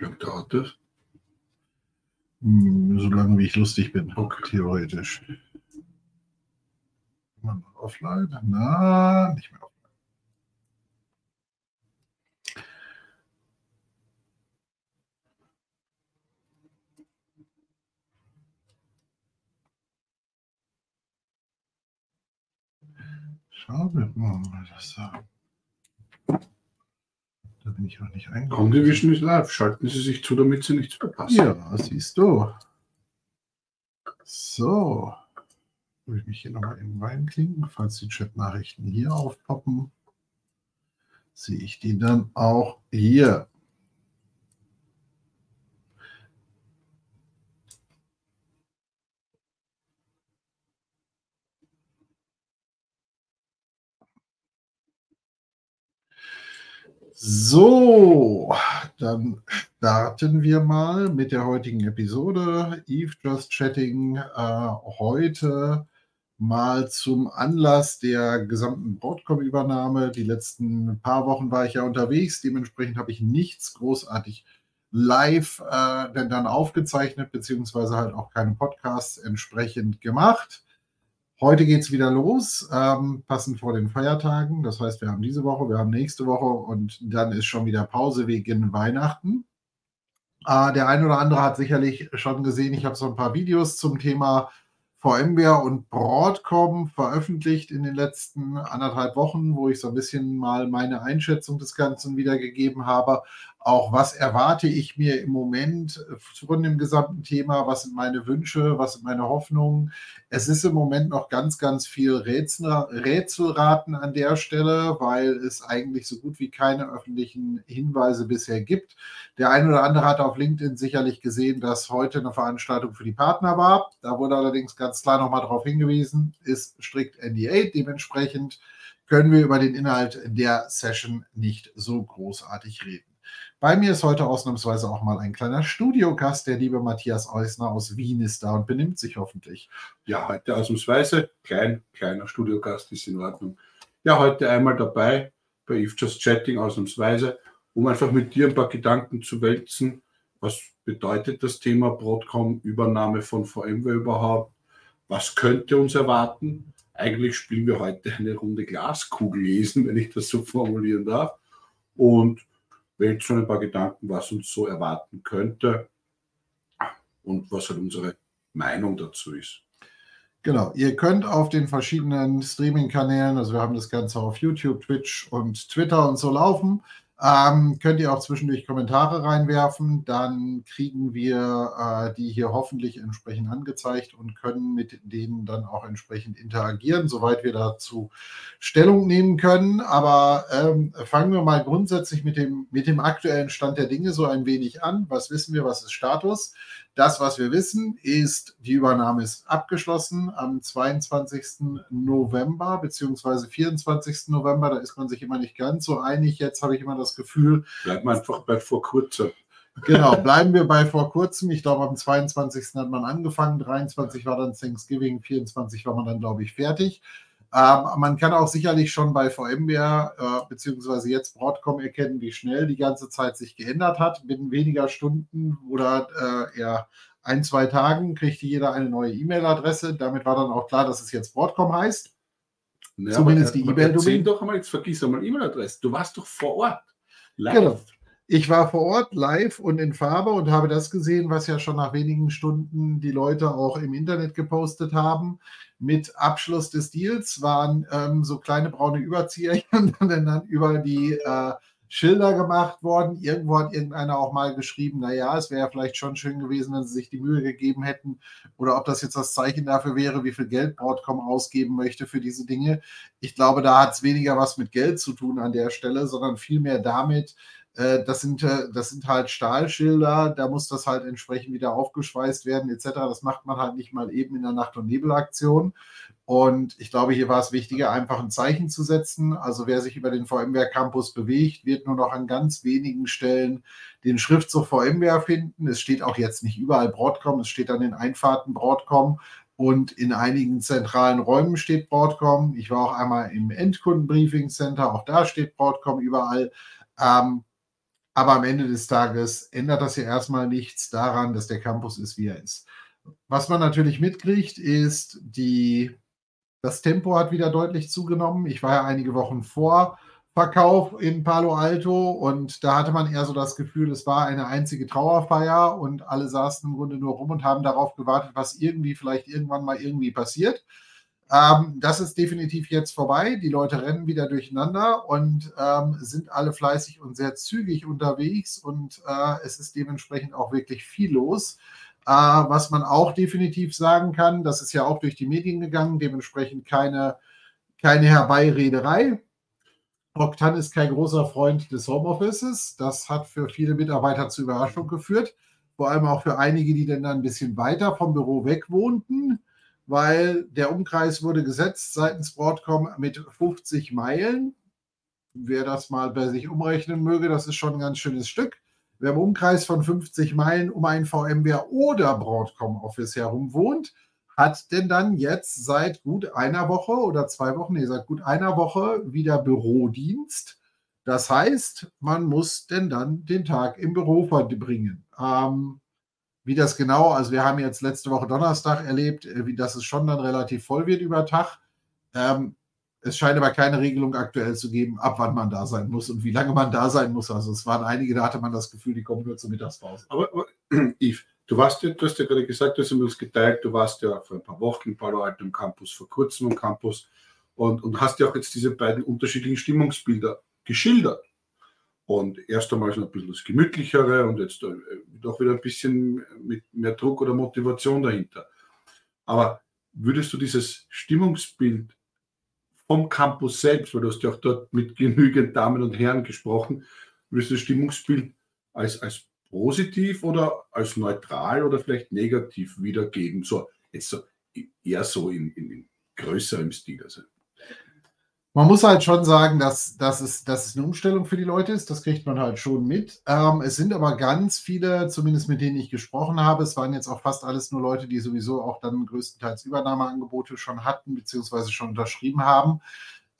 Lange dauert das? Hm, so lange wie ich lustig bin, theoretisch. Immer noch offline? Na, nicht mehr offline. Schauen wir mal, was da. Bin ich auch nicht eingegangen. Condivision ist live. Schalten Sie sich zu, damit Sie nichts verpassen. Ja, siehst du. So. Will ich mich hier nochmal eben reinklicken, falls die Chat-Nachrichten hier aufpoppen. Sehe ich die dann auch hier. So, dann starten wir mal mit der heutigen Episode. Eve Just Chatting äh, heute mal zum Anlass der gesamten Broadcom-Übernahme. Die letzten paar Wochen war ich ja unterwegs, dementsprechend habe ich nichts großartig live äh, denn dann aufgezeichnet, beziehungsweise halt auch keine Podcasts entsprechend gemacht. Heute geht es wieder los, ähm, passend vor den Feiertagen. Das heißt, wir haben diese Woche, wir haben nächste Woche und dann ist schon wieder Pause wegen Weihnachten. Äh, der eine oder andere hat sicherlich schon gesehen, ich habe so ein paar Videos zum Thema VMware und Broadcom veröffentlicht in den letzten anderthalb Wochen, wo ich so ein bisschen mal meine Einschätzung des Ganzen wiedergegeben habe. Auch was erwarte ich mir im Moment von dem gesamten Thema? Was sind meine Wünsche? Was sind meine Hoffnungen? Es ist im Moment noch ganz, ganz viel Rätsel, Rätselraten an der Stelle, weil es eigentlich so gut wie keine öffentlichen Hinweise bisher gibt. Der eine oder andere hat auf LinkedIn sicherlich gesehen, dass heute eine Veranstaltung für die Partner war. Da wurde allerdings ganz klar nochmal darauf hingewiesen, ist strikt NDA. Dementsprechend können wir über den Inhalt der Session nicht so großartig reden. Bei mir ist heute ausnahmsweise auch mal ein kleiner Studiogast. Der liebe Matthias Eusner aus Wien ist da und benimmt sich hoffentlich. Ja, heute ausnahmsweise. Klein, kleiner Studiogast ist in Ordnung. Ja, heute einmal dabei bei If Just Chatting ausnahmsweise, um einfach mit dir ein paar Gedanken zu wälzen. Was bedeutet das Thema Broadcom, Übernahme von VMware überhaupt? Was könnte uns erwarten? Eigentlich spielen wir heute eine Runde Glaskugel lesen, wenn ich das so formulieren darf. Und wählt schon ein paar Gedanken, was uns so erwarten könnte und was halt unsere Meinung dazu ist. Genau, ihr könnt auf den verschiedenen Streaming-Kanälen, also wir haben das Ganze auf YouTube, Twitch und Twitter und so laufen, ähm, könnt ihr auch zwischendurch Kommentare reinwerfen, dann kriegen wir äh, die hier hoffentlich entsprechend angezeigt und können mit denen dann auch entsprechend interagieren, soweit wir dazu Stellung nehmen können. Aber ähm, fangen wir mal grundsätzlich mit dem, mit dem aktuellen Stand der Dinge so ein wenig an. Was wissen wir, was ist Status? Das, was wir wissen, ist, die Übernahme ist abgeschlossen am 22. November bzw. 24. November. Da ist man sich immer nicht ganz so einig. Jetzt habe ich immer das Gefühl. Bleibt man einfach bei vor kurzem. Genau, bleiben wir bei vor kurzem. Ich glaube, am 22. hat man angefangen, 23 war dann Thanksgiving, 24 war man dann, glaube ich, fertig. Ähm, man kann auch sicherlich schon bei VMware äh, beziehungsweise jetzt Broadcom erkennen, wie schnell die ganze Zeit sich geändert hat. Binnen weniger Stunden oder äh, eher ein, zwei Tagen kriegte jeder eine neue E-Mail-Adresse. Damit war dann auch klar, dass es jetzt Broadcom heißt. Ja, Zumindest die E-Mail-Domain. doch einmal, jetzt vergiss einmal E-Mail-Adresse. Du warst doch vor Ort. Live. Genau. Ich war vor Ort live und in Farbe und habe das gesehen, was ja schon nach wenigen Stunden die Leute auch im Internet gepostet haben mit Abschluss des Deals waren ähm, so kleine braune Überzieher dann, über die äh, Schilder gemacht worden. Irgendwo hat irgendeiner auch mal geschrieben, naja, es wäre vielleicht schon schön gewesen, wenn sie sich die Mühe gegeben hätten oder ob das jetzt das Zeichen dafür wäre, wie viel Geld Broadcom ausgeben möchte für diese Dinge. Ich glaube, da hat es weniger was mit Geld zu tun an der Stelle, sondern vielmehr damit, das sind, äh, das sind halt Stahlschilder, da muss das halt entsprechend wieder aufgeschweißt werden, etc. Das macht man halt nicht mal eben in der Nacht- und Nebelaktion. Und ich glaube, hier war es wichtiger, einfach ein Zeichen zu setzen. Also wer sich über den VMware Campus bewegt, wird nur noch an ganz wenigen Stellen den Schriftzug VMware finden. Es steht auch jetzt nicht überall Broadcom, es steht an den Einfahrten Broadcom und in einigen zentralen Räumen steht Broadcom. Ich war auch einmal im Endkundenbriefing Center, auch da steht Broadcom überall. Ähm, Aber am Ende des Tages ändert das ja erstmal nichts daran, dass der Campus ist, wie er ist. Was man natürlich mitkriegt, ist, die, das Tempo hat wieder deutlich zugenommen. Ich war ja einige Wochen vor Verkauf in Palo Alto und da hatte man eher so das Gefühl, es war eine einzige Trauerfeier und alle saßen im Grunde nur rum und haben darauf gewartet, was irgendwie vielleicht irgendwann mal irgendwie passiert. Ähm, das ist definitiv jetzt vorbei. Die Leute rennen wieder durcheinander und ähm, sind alle fleißig und sehr zügig unterwegs und äh, es ist dementsprechend auch wirklich viel los. Äh, was man auch definitiv sagen kann, das ist ja auch durch die Medien gegangen, dementsprechend keine, keine Herbeirederei. Oktan ist kein großer Freund des Homeoffices. Das hat für viele Mitarbeiter zu Überraschung geführt. Vor allem auch für einige, die dann ein bisschen weiter vom Büro weg wohnten weil der Umkreis wurde gesetzt seitens Broadcom mit 50 Meilen. Wer das mal bei sich umrechnen möge, das ist schon ein ganz schönes Stück. Wer im Umkreis von 50 Meilen um ein VMware oder Broadcom Office herum wohnt, hat denn dann jetzt seit gut einer Woche oder zwei Wochen, nee, seit gut einer Woche wieder Bürodienst. Das heißt, man muss denn dann den Tag im Büro verbringen. Ähm, wie das genau, also wir haben jetzt letzte Woche Donnerstag erlebt, äh, wie das es schon dann relativ voll wird über Tag. Ähm, es scheint aber keine Regelung aktuell zu geben, ab wann man da sein muss und wie lange man da sein muss. Also es waren einige, da hatte man das Gefühl, die kommen nur zur Mittagspause. Aber, aber Yves, du warst ja, du hast ja gerade gesagt, du hast uns geteilt, du warst ja vor ein paar Wochen bei der alten Campus, vor kurzem im Campus und, und hast ja auch jetzt diese beiden unterschiedlichen Stimmungsbilder geschildert. Und erst einmal so ein bisschen das Gemütlichere und jetzt äh, doch wieder ein bisschen mit mehr Druck oder Motivation dahinter. Aber würdest du dieses Stimmungsbild vom Campus selbst, weil du hast ja auch dort mit genügend Damen und Herren gesprochen, würdest du das Stimmungsbild als, als positiv oder als neutral oder vielleicht negativ wiedergeben? So, jetzt so eher so in, in, in größerem Stil. Also man muss halt schon sagen, dass, dass, es, dass es eine Umstellung für die Leute ist. Das kriegt man halt schon mit. Ähm, es sind aber ganz viele, zumindest mit denen ich gesprochen habe, es waren jetzt auch fast alles nur Leute, die sowieso auch dann größtenteils Übernahmeangebote schon hatten, beziehungsweise schon unterschrieben haben.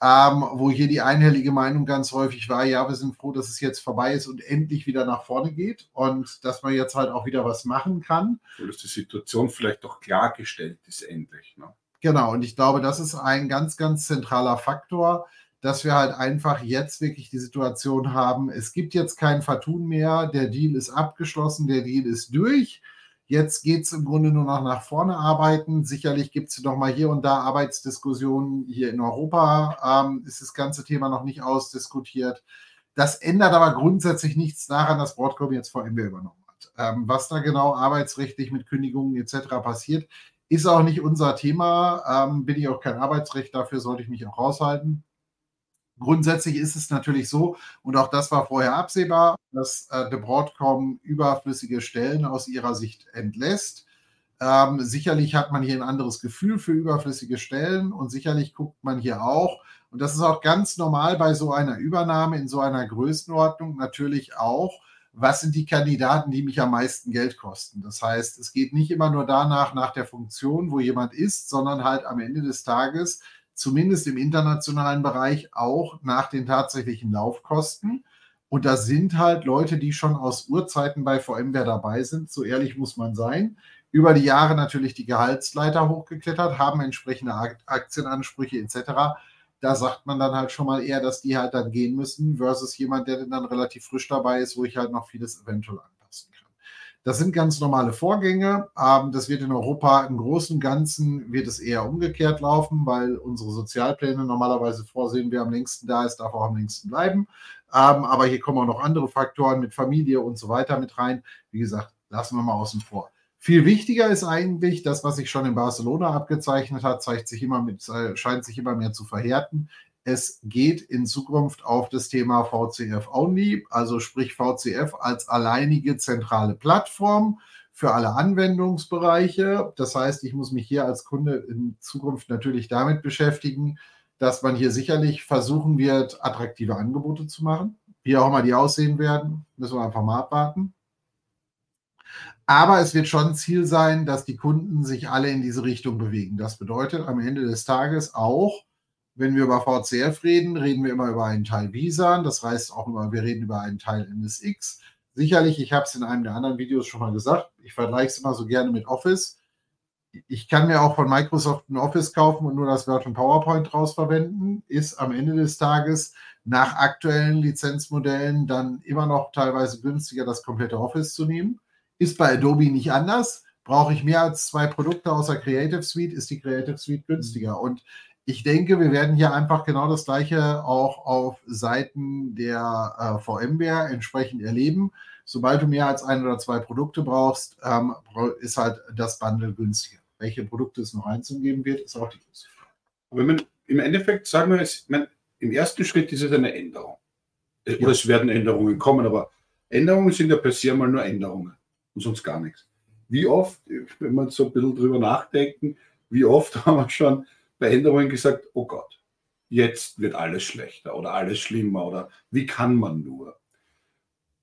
Ähm, wo hier die einhellige Meinung ganz häufig war, ja, wir sind froh, dass es jetzt vorbei ist und endlich wieder nach vorne geht und dass man jetzt halt auch wieder was machen kann. So dass die Situation vielleicht doch klargestellt ist, endlich. Ne? Genau, und ich glaube, das ist ein ganz, ganz zentraler Faktor, dass wir halt einfach jetzt wirklich die Situation haben, es gibt jetzt kein Vertun mehr, der Deal ist abgeschlossen, der Deal ist durch. Jetzt geht es im Grunde nur noch nach vorne arbeiten. Sicherlich gibt es noch mal hier und da Arbeitsdiskussionen. Hier in Europa ähm, ist das ganze Thema noch nicht ausdiskutiert. Das ändert aber grundsätzlich nichts daran, dass Broadcom jetzt VMware übernommen hat. Ähm, was da genau arbeitsrechtlich mit Kündigungen etc. passiert, ist auch nicht unser Thema, ähm, bin ich auch kein Arbeitsrecht, dafür sollte ich mich auch raushalten. Grundsätzlich ist es natürlich so, und auch das war vorher absehbar, dass äh, The Broadcom überflüssige Stellen aus ihrer Sicht entlässt. Ähm, sicherlich hat man hier ein anderes Gefühl für überflüssige Stellen und sicherlich guckt man hier auch, und das ist auch ganz normal bei so einer Übernahme in so einer Größenordnung natürlich auch, was sind die Kandidaten, die mich am meisten Geld kosten. Das heißt, es geht nicht immer nur danach, nach der Funktion, wo jemand ist, sondern halt am Ende des Tages, zumindest im internationalen Bereich, auch nach den tatsächlichen Laufkosten. Und da sind halt Leute, die schon aus Urzeiten bei VMware dabei sind, so ehrlich muss man sein, über die Jahre natürlich die Gehaltsleiter hochgeklettert, haben entsprechende Aktienansprüche etc da sagt man dann halt schon mal eher, dass die halt dann gehen müssen, versus jemand, der dann relativ frisch dabei ist, wo ich halt noch vieles eventuell anpassen kann. Das sind ganz normale Vorgänge. Ähm, das wird in Europa im Großen und Ganzen wird es eher umgekehrt laufen, weil unsere Sozialpläne normalerweise vorsehen, wer am längsten da ist, darf auch am längsten bleiben. Ähm, aber hier kommen auch noch andere Faktoren mit Familie und so weiter mit rein. Wie gesagt, lassen wir mal außen vor. Viel wichtiger ist eigentlich, das, was sich schon in Barcelona abgezeichnet hat, zeigt sich immer mit, äh, scheint sich immer mehr zu verhärten. Es geht in Zukunft auf das Thema VCF Only, also sprich VCF als alleinige zentrale Plattform für alle Anwendungsbereiche. Das heißt, ich muss mich hier als Kunde in Zukunft natürlich damit beschäftigen, dass man hier sicherlich versuchen wird, attraktive Angebote zu machen. Wie auch immer die aussehen werden, müssen wir einfach mal abwarten. Aber es wird schon Ziel sein, dass die Kunden sich alle in diese Richtung bewegen. Das bedeutet am Ende des Tages auch, Wenn wir über VCF reden, reden wir immer über einen Teil Visan. Das heißt auch immer, wir reden über einen Teil NSX. Sicherlich, ich habe es in einem der anderen Videos schon mal gesagt, ich vergleiche es immer so gerne mit Office. Ich kann mir auch von Microsoft ein Office kaufen und nur das Word und PowerPoint draus verwenden. Ist am Ende des Tages nach aktuellen Lizenzmodellen dann immer noch teilweise günstiger, das komplette Office zu nehmen. Ist bei Adobe nicht anders. Brauche ich mehr als zwei Produkte außer Creative Suite, ist die Creative Suite günstiger. Und ich denke, wir werden hier einfach genau das Gleiche auch auf Seiten der äh, VMware entsprechend erleben. Sobald du mehr als ein oder zwei Produkte brauchst, ähm, ist halt das Bundle günstiger. Welche Produkte es noch einzeln geben wird, ist auch die große Frage. Aber wenn, im Endeffekt sagen wir, es, man, im ersten Schritt ist es eine Änderung. Äh, oder ja. es werden Änderungen kommen, aber Änderungen sind ja per se mal nur Änderungen und sonst gar nichts. Wie oft, wenn man so ein bisschen drüber nachdenken, wie oft haben wir schon bei Änderungen gesagt, oh Gott, jetzt wird alles schlechter oder alles schlimmer oder wie kann man nur?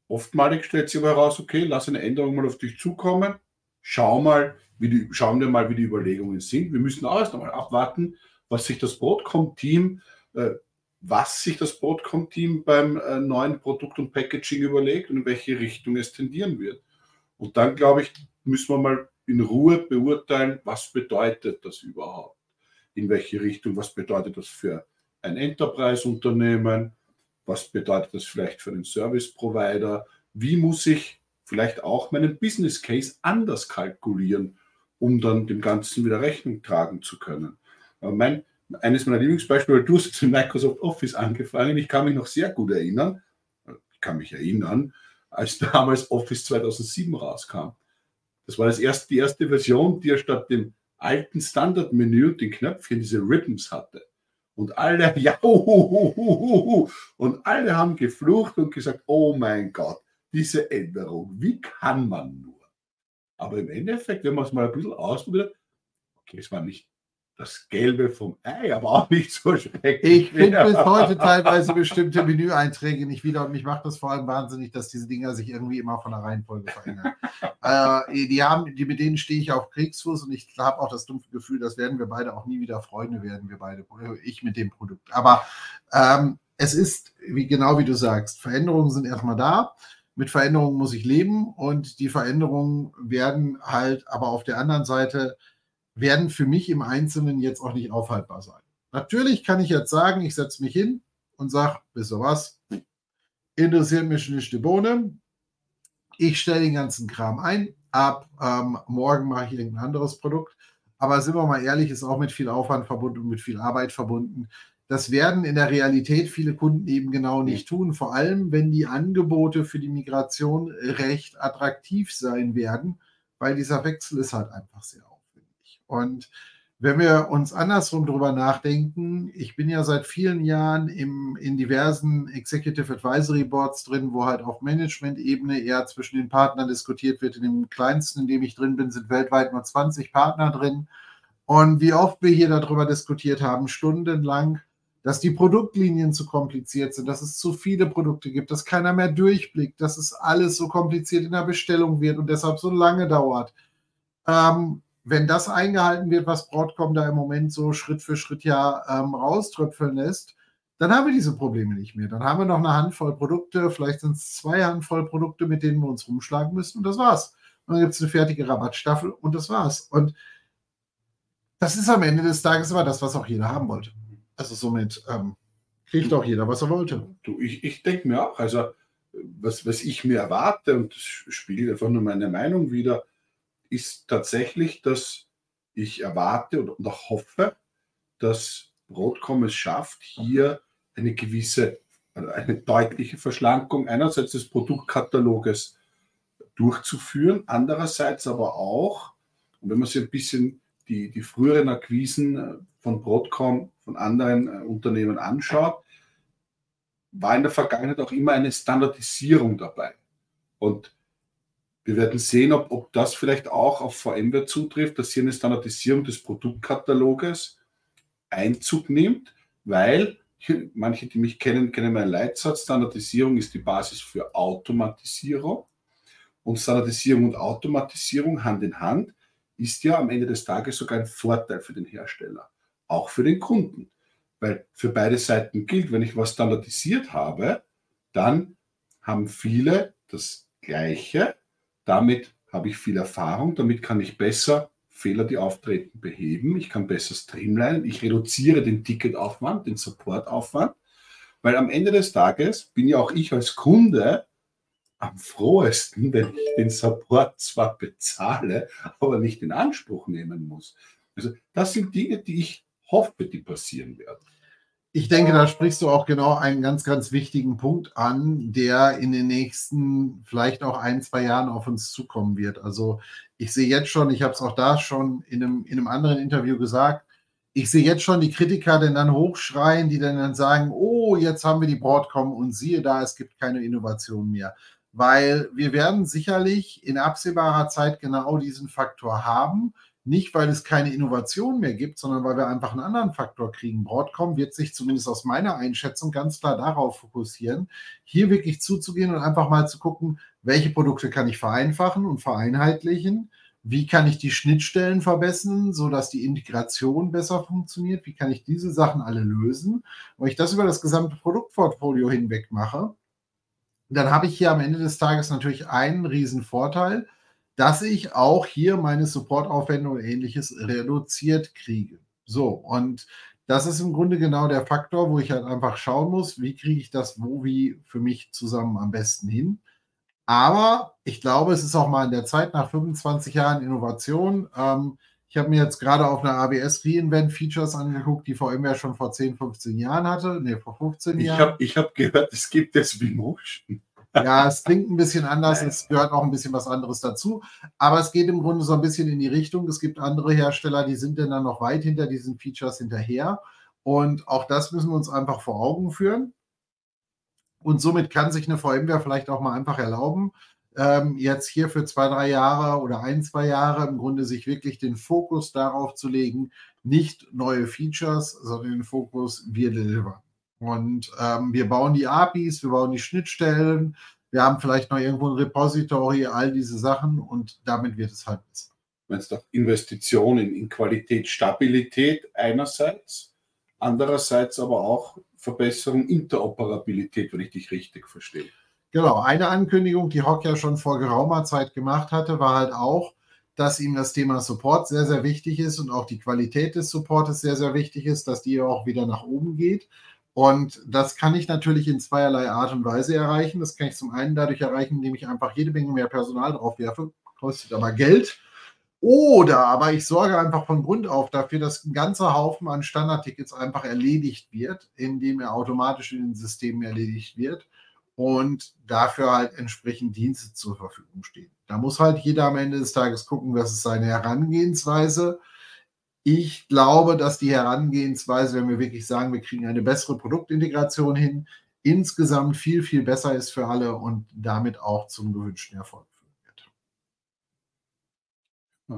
Oftmalig stellt sich aber heraus, okay, lass eine Änderung mal auf dich zukommen, schau mal, wie die, schauen wir mal, wie die Überlegungen sind. Wir müssen auch erst einmal abwarten, was sich das Broadcom-Team, äh, was sich das Broadcom-Team beim äh, neuen Produkt und Packaging überlegt und in welche Richtung es tendieren wird. Und dann, glaube ich, müssen wir mal in Ruhe beurteilen, was bedeutet das überhaupt? In welche Richtung, was bedeutet das für ein Enterprise-Unternehmen, was bedeutet das vielleicht für einen Service-Provider, wie muss ich vielleicht auch meinen Business Case anders kalkulieren, um dann dem Ganzen wieder Rechnung tragen zu können. Mein, eines meiner Lieblingsbeispiele, du hast in Microsoft Office angefangen, ich kann mich noch sehr gut erinnern, ich kann mich erinnern, als damals Office 2007 rauskam. Das war das erste, die erste Version, die ja statt dem alten Standardmenü und den Knöpfchen diese Ribbons hatte. Und alle, ja, und alle haben geflucht und gesagt, oh mein Gott, diese Änderung, wie kann man nur? Aber im Endeffekt, wenn man es mal ein bisschen ausprobiert, okay, es war nicht das Gelbe vom Ei, aber auch nicht so schrecklich. Ich finde bis heute teilweise bestimmte Menüeinträge nicht wieder und mich macht das vor allem wahnsinnig, dass diese Dinger sich irgendwie immer von der Reihenfolge verändern. äh, die haben, die, mit denen stehe ich auf Kriegsfuß und ich habe auch das dumpfe Gefühl, das werden wir beide auch nie wieder Freunde werden, wir beide, ich mit dem Produkt. Aber ähm, es ist, wie genau wie du sagst, Veränderungen sind erstmal da. Mit Veränderungen muss ich leben und die Veränderungen werden halt aber auf der anderen Seite werden für mich im Einzelnen jetzt auch nicht aufhaltbar sein. Natürlich kann ich jetzt sagen, ich setze mich hin und sage, wisst ihr was, interessiert mich nicht die Bohne. Ich stelle den ganzen Kram ein. Ab ähm, morgen mache ich irgendein anderes Produkt. Aber sind wir mal ehrlich, ist auch mit viel Aufwand verbunden und mit viel Arbeit verbunden. Das werden in der Realität viele Kunden eben genau nicht tun, vor allem wenn die Angebote für die Migration recht attraktiv sein werden, weil dieser Wechsel ist halt einfach sehr aufwendig. Und wenn wir uns andersrum drüber nachdenken, ich bin ja seit vielen Jahren im, in diversen Executive Advisory Boards drin, wo halt auf Management-Ebene eher zwischen den Partnern diskutiert wird. In dem kleinsten, in dem ich drin bin, sind weltweit nur 20 Partner drin. Und wie oft wir hier darüber diskutiert haben, stundenlang, dass die Produktlinien zu kompliziert sind, dass es zu viele Produkte gibt, dass keiner mehr durchblickt, dass es alles so kompliziert in der Bestellung wird und deshalb so lange dauert. Ähm, wenn das eingehalten wird, was Broadcom da im Moment so Schritt für Schritt ja ähm, rauströpfeln lässt, dann haben wir diese Probleme nicht mehr. Dann haben wir noch eine Handvoll Produkte, vielleicht sind es zwei Handvoll Produkte, mit denen wir uns rumschlagen müssen und das war's. Und dann gibt es eine fertige Rabattstaffel und das war's. Und das ist am Ende des Tages immer das, was auch jeder haben wollte. Also somit ähm, kriegt auch jeder, was er wollte. Du, ich, ich denke mir auch, also was, was ich mir erwarte, und das spiegelt einfach nur meine Meinung wieder, ist tatsächlich, dass ich erwarte und auch hoffe, dass Broadcom es schafft, hier eine gewisse, also eine deutliche Verschlankung einerseits des Produktkataloges durchzuführen, andererseits aber auch, und wenn man sich ein bisschen die, die früheren Akquisen äh, von Broadcom, von anderen äh, Unternehmen anschaut, war in der Vergangenheit auch immer eine Standardisierung dabei. Und wir werden sehen, ob, ob das vielleicht auch auf VMware zutrifft, dass hier eine Standardisierung des Produktkataloges Einzug nimmt, weil manche, die mich kennen, kennen meinen Leitsatz. Standardisierung ist die Basis für Automatisierung. Und Standardisierung und Automatisierung Hand in Hand ist ja am Ende des Tages sogar ein Vorteil für den Hersteller, auch für den Kunden. Weil für beide Seiten gilt, wenn ich was standardisiert habe, dann haben viele das Gleiche. Damit habe ich viel Erfahrung, damit kann ich besser Fehler, die auftreten, beheben. Ich kann besser streamlinen. Ich reduziere den Ticketaufwand, den Supportaufwand, weil am Ende des Tages bin ja auch ich als Kunde am frohesten, wenn ich den Support zwar bezahle, aber nicht in Anspruch nehmen muss. Also das sind Dinge, die ich hoffe, die passieren werden. Ich denke, da sprichst du auch genau einen ganz, ganz wichtigen Punkt an, der in den nächsten vielleicht auch ein, zwei Jahren auf uns zukommen wird. Also ich sehe jetzt schon, ich habe es auch da schon in einem, in einem anderen Interview gesagt, ich sehe jetzt schon die Kritiker denn dann hochschreien, die dann, dann sagen, oh, jetzt haben wir die Broadcom und siehe da, es gibt keine Innovation mehr. Weil wir werden sicherlich in absehbarer Zeit genau diesen Faktor haben. Nicht, weil es keine Innovation mehr gibt, sondern weil wir einfach einen anderen Faktor kriegen. Broadcom wird sich zumindest aus meiner Einschätzung ganz klar darauf fokussieren, hier wirklich zuzugehen und einfach mal zu gucken, welche Produkte kann ich vereinfachen und vereinheitlichen. Wie kann ich die Schnittstellen verbessern, sodass die Integration besser funktioniert? Wie kann ich diese Sachen alle lösen? Wenn ich das über das gesamte Produktportfolio hinweg mache, dann habe ich hier am Ende des Tages natürlich einen riesen Vorteil dass ich auch hier meine Supportaufwände und ähnliches reduziert kriege. So, und das ist im Grunde genau der Faktor, wo ich halt einfach schauen muss, wie kriege ich das wo wie für mich zusammen am besten hin. Aber ich glaube, es ist auch mal in der Zeit nach 25 Jahren Innovation. Ähm, ich habe mir jetzt gerade auf einer ABS Reinvent Features angeguckt, die VMware schon vor 10, 15 Jahren hatte. Ne, vor 15 Jahren. Ich habe ich hab gehört, es gibt das Vmotion. Ja, es klingt ein bisschen anders, es gehört auch ein bisschen was anderes dazu. Aber es geht im Grunde so ein bisschen in die Richtung. Es gibt andere Hersteller, die sind dann noch weit hinter diesen Features hinterher. Und auch das müssen wir uns einfach vor Augen führen. Und somit kann sich eine VMware vielleicht auch mal einfach erlauben, ähm, jetzt hier für zwei, drei Jahre oder ein, zwei Jahre im Grunde sich wirklich den Fokus darauf zu legen, nicht neue Features, sondern den Fokus, wir delivern. Und ähm, wir bauen die APIs, wir bauen die Schnittstellen, wir haben vielleicht noch irgendwo ein Repository, all diese Sachen und damit wird es halt besser. Wenn es doch Investitionen in Qualität, Stabilität einerseits, andererseits aber auch Verbesserung Interoperabilität, wenn ich dich richtig verstehe. Genau, eine Ankündigung, die Hock ja schon vor geraumer Zeit gemacht hatte, war halt auch, dass ihm das Thema Support sehr, sehr wichtig ist und auch die Qualität des Supportes sehr, sehr wichtig ist, dass die auch wieder nach oben geht. Und das kann ich natürlich in zweierlei Art und Weise erreichen. Das kann ich zum einen dadurch erreichen, indem ich einfach jede Menge mehr Personal drauf werfe, kostet aber Geld. Oder aber ich sorge einfach von Grund auf dafür, dass ein ganzer Haufen an Standardtickets einfach erledigt wird, indem er automatisch in den Systemen erledigt wird und dafür halt entsprechend Dienste zur Verfügung stehen. Da muss halt jeder am Ende des Tages gucken, was ist seine Herangehensweise ich glaube, dass die Herangehensweise, wenn wir wirklich sagen, wir kriegen eine bessere Produktintegration hin, insgesamt viel, viel besser ist für alle und damit auch zum gewünschten Erfolg führen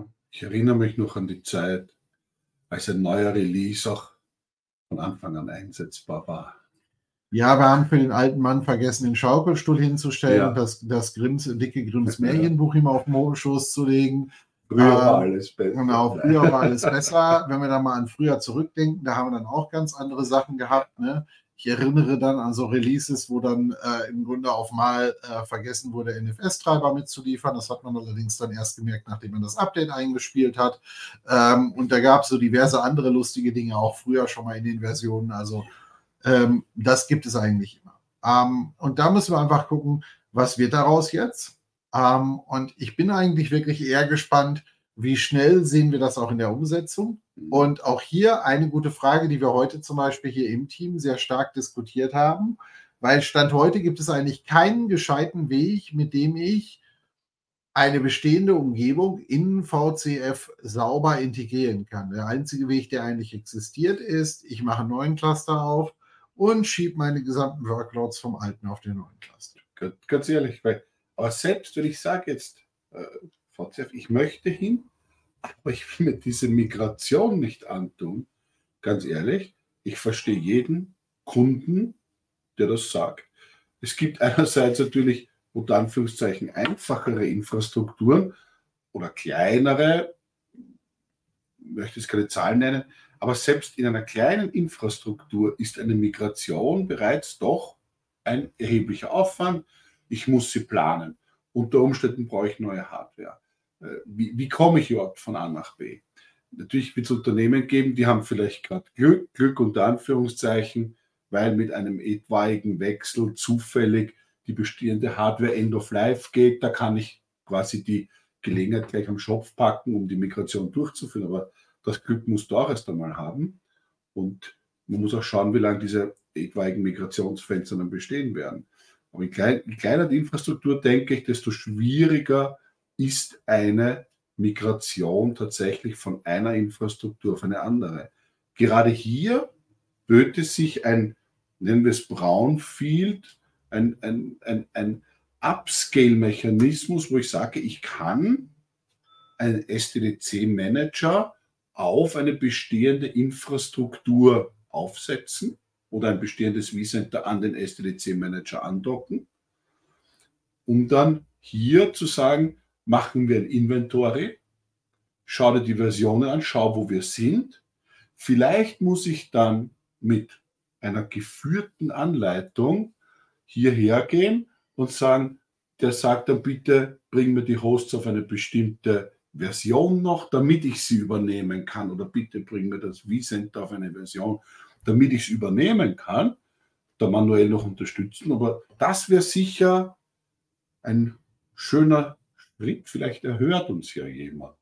wird. Ich erinnere mich noch an die Zeit, als ein neuer Release auch von Anfang an einsetzbar war. Ja, wir haben für den alten Mann vergessen, den Schaukelstuhl hinzustellen ja. und das, das Grimms, dicke Grimms Märchenbuch ihm auf den Schoß zu legen. Früher war alles besser. Genau, früher war alles besser. Wenn wir dann mal an früher zurückdenken, da haben wir dann auch ganz andere Sachen gehabt. Ne? Ich erinnere dann an so Releases, wo dann äh, im Grunde auf mal äh, vergessen wurde, NFS-Treiber mitzuliefern. Das hat man allerdings dann erst gemerkt, nachdem man das Update eingespielt hat. Ähm, und da gab es so diverse andere lustige Dinge auch früher schon mal in den Versionen. Also ähm, das gibt es eigentlich immer. Ähm, und da müssen wir einfach gucken, was wird daraus jetzt? Ähm, und ich bin eigentlich wirklich eher gespannt, wie schnell sehen wir das auch in der Umsetzung? Mhm. Und auch hier eine gute Frage, die wir heute zum Beispiel hier im Team sehr stark diskutiert haben, weil Stand heute gibt es eigentlich keinen gescheiten Weg, mit dem ich eine bestehende Umgebung in VCF sauber integrieren kann. Der einzige Weg, der eigentlich existiert, ist, ich mache einen neuen Cluster auf und schiebe meine gesamten Workloads vom alten auf den neuen Cluster. Ganz ehrlich, weil aber selbst wenn ich sage jetzt, äh, VCF, ich möchte hin, aber ich will mir diese Migration nicht antun, ganz ehrlich, ich verstehe jeden Kunden, der das sagt. Es gibt einerseits natürlich unter Anführungszeichen einfachere Infrastrukturen oder kleinere, ich möchte jetzt keine Zahlen nennen, Aber selbst in einer kleinen Infrastruktur ist eine Migration bereits doch ein erheblicher Aufwand. Ich muss sie planen. Unter Umständen brauche ich neue Hardware. Äh, wie, wie komme ich überhaupt von A nach B? Natürlich wird es Unternehmen geben, die haben vielleicht gerade Glück, Glück unter Anführungszeichen, weil mit einem etwaigen Wechsel zufällig die bestehende Hardware End of Life geht. Da kann ich quasi die Gelegenheit gleich am Schopf packen, um die Migration durchzuführen. Aber das Glück musst du auch erst einmal haben. Und man muss auch schauen, wie lange diese etwaigen Migrationsfenster dann bestehen werden. Aber je, klein, je kleiner die Infrastruktur, denke ich, desto schwieriger ist eine Migration tatsächlich von einer Infrastruktur auf eine andere. Gerade hier böte sich ein, nennen wir es Brownfield, ein, ein, ein, ein Upscale-Mechanismus, wo ich sage, ich kann einen SDDC-Manager auf eine bestehende Infrastruktur aufsetzen oder ein bestehendes vCenter an den SDDC-Manager andocken, um dann hier zu sagen, machen wir ein Inventory, schau dir die Versionen an, schau, wo wir sind. Vielleicht muss ich dann mit einer geführten Anleitung hierher gehen und sagen, der sagt dann bitte, bring mir die Hosts auf eine bestimmte Version noch, damit ich sie übernehmen kann. Oder bitte bring mir das vCenter auf eine Version, damit ich es übernehmen kann, da manuell noch unterstützen. Aber das wäre sicher ein schöner Schritt. Vielleicht erhört uns ja jemand.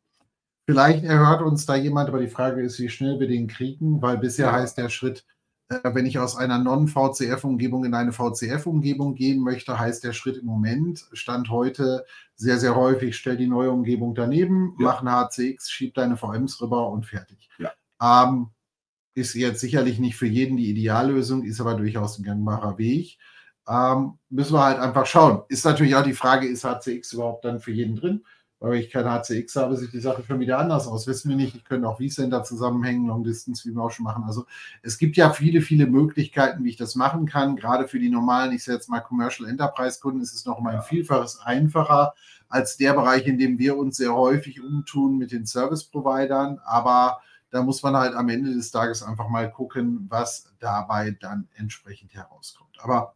Vielleicht erhört uns da jemand, aber die Frage ist, wie schnell wir den kriegen, weil bisher ja. heißt der Schritt, äh, wenn ich aus einer Non-VCF-Umgebung in eine VCF-Umgebung gehen möchte, heißt der Schritt im Moment, Stand heute, sehr, sehr häufig, stell die neue Umgebung daneben, ja. mach ein HCX, schieb deine VMs rüber und fertig. Ja. Ähm, ist jetzt sicherlich nicht für jeden die Ideallösung, ist aber durchaus ein gangbarer Weg. Ähm, müssen wir halt einfach schauen. Ist natürlich auch die Frage, ist HCX überhaupt dann für jeden drin? Weil wenn ich kein HCX habe, sieht die Sache schon wieder anders aus. Wissen wir nicht. Ich könnte auch vCenter zusammenhängen, Long Distance, wie wir auch schon machen. Also es gibt ja viele, viele Möglichkeiten, wie ich das machen kann. Gerade für die normalen, ich sage jetzt mal Commercial Enterprise Kunden, ist es noch mal ein Vielfaches einfacher als der Bereich, in dem wir uns sehr häufig umtun mit den Service Providern. Aber da muss man halt am Ende des Tages einfach mal gucken, was dabei dann entsprechend herauskommt. Aber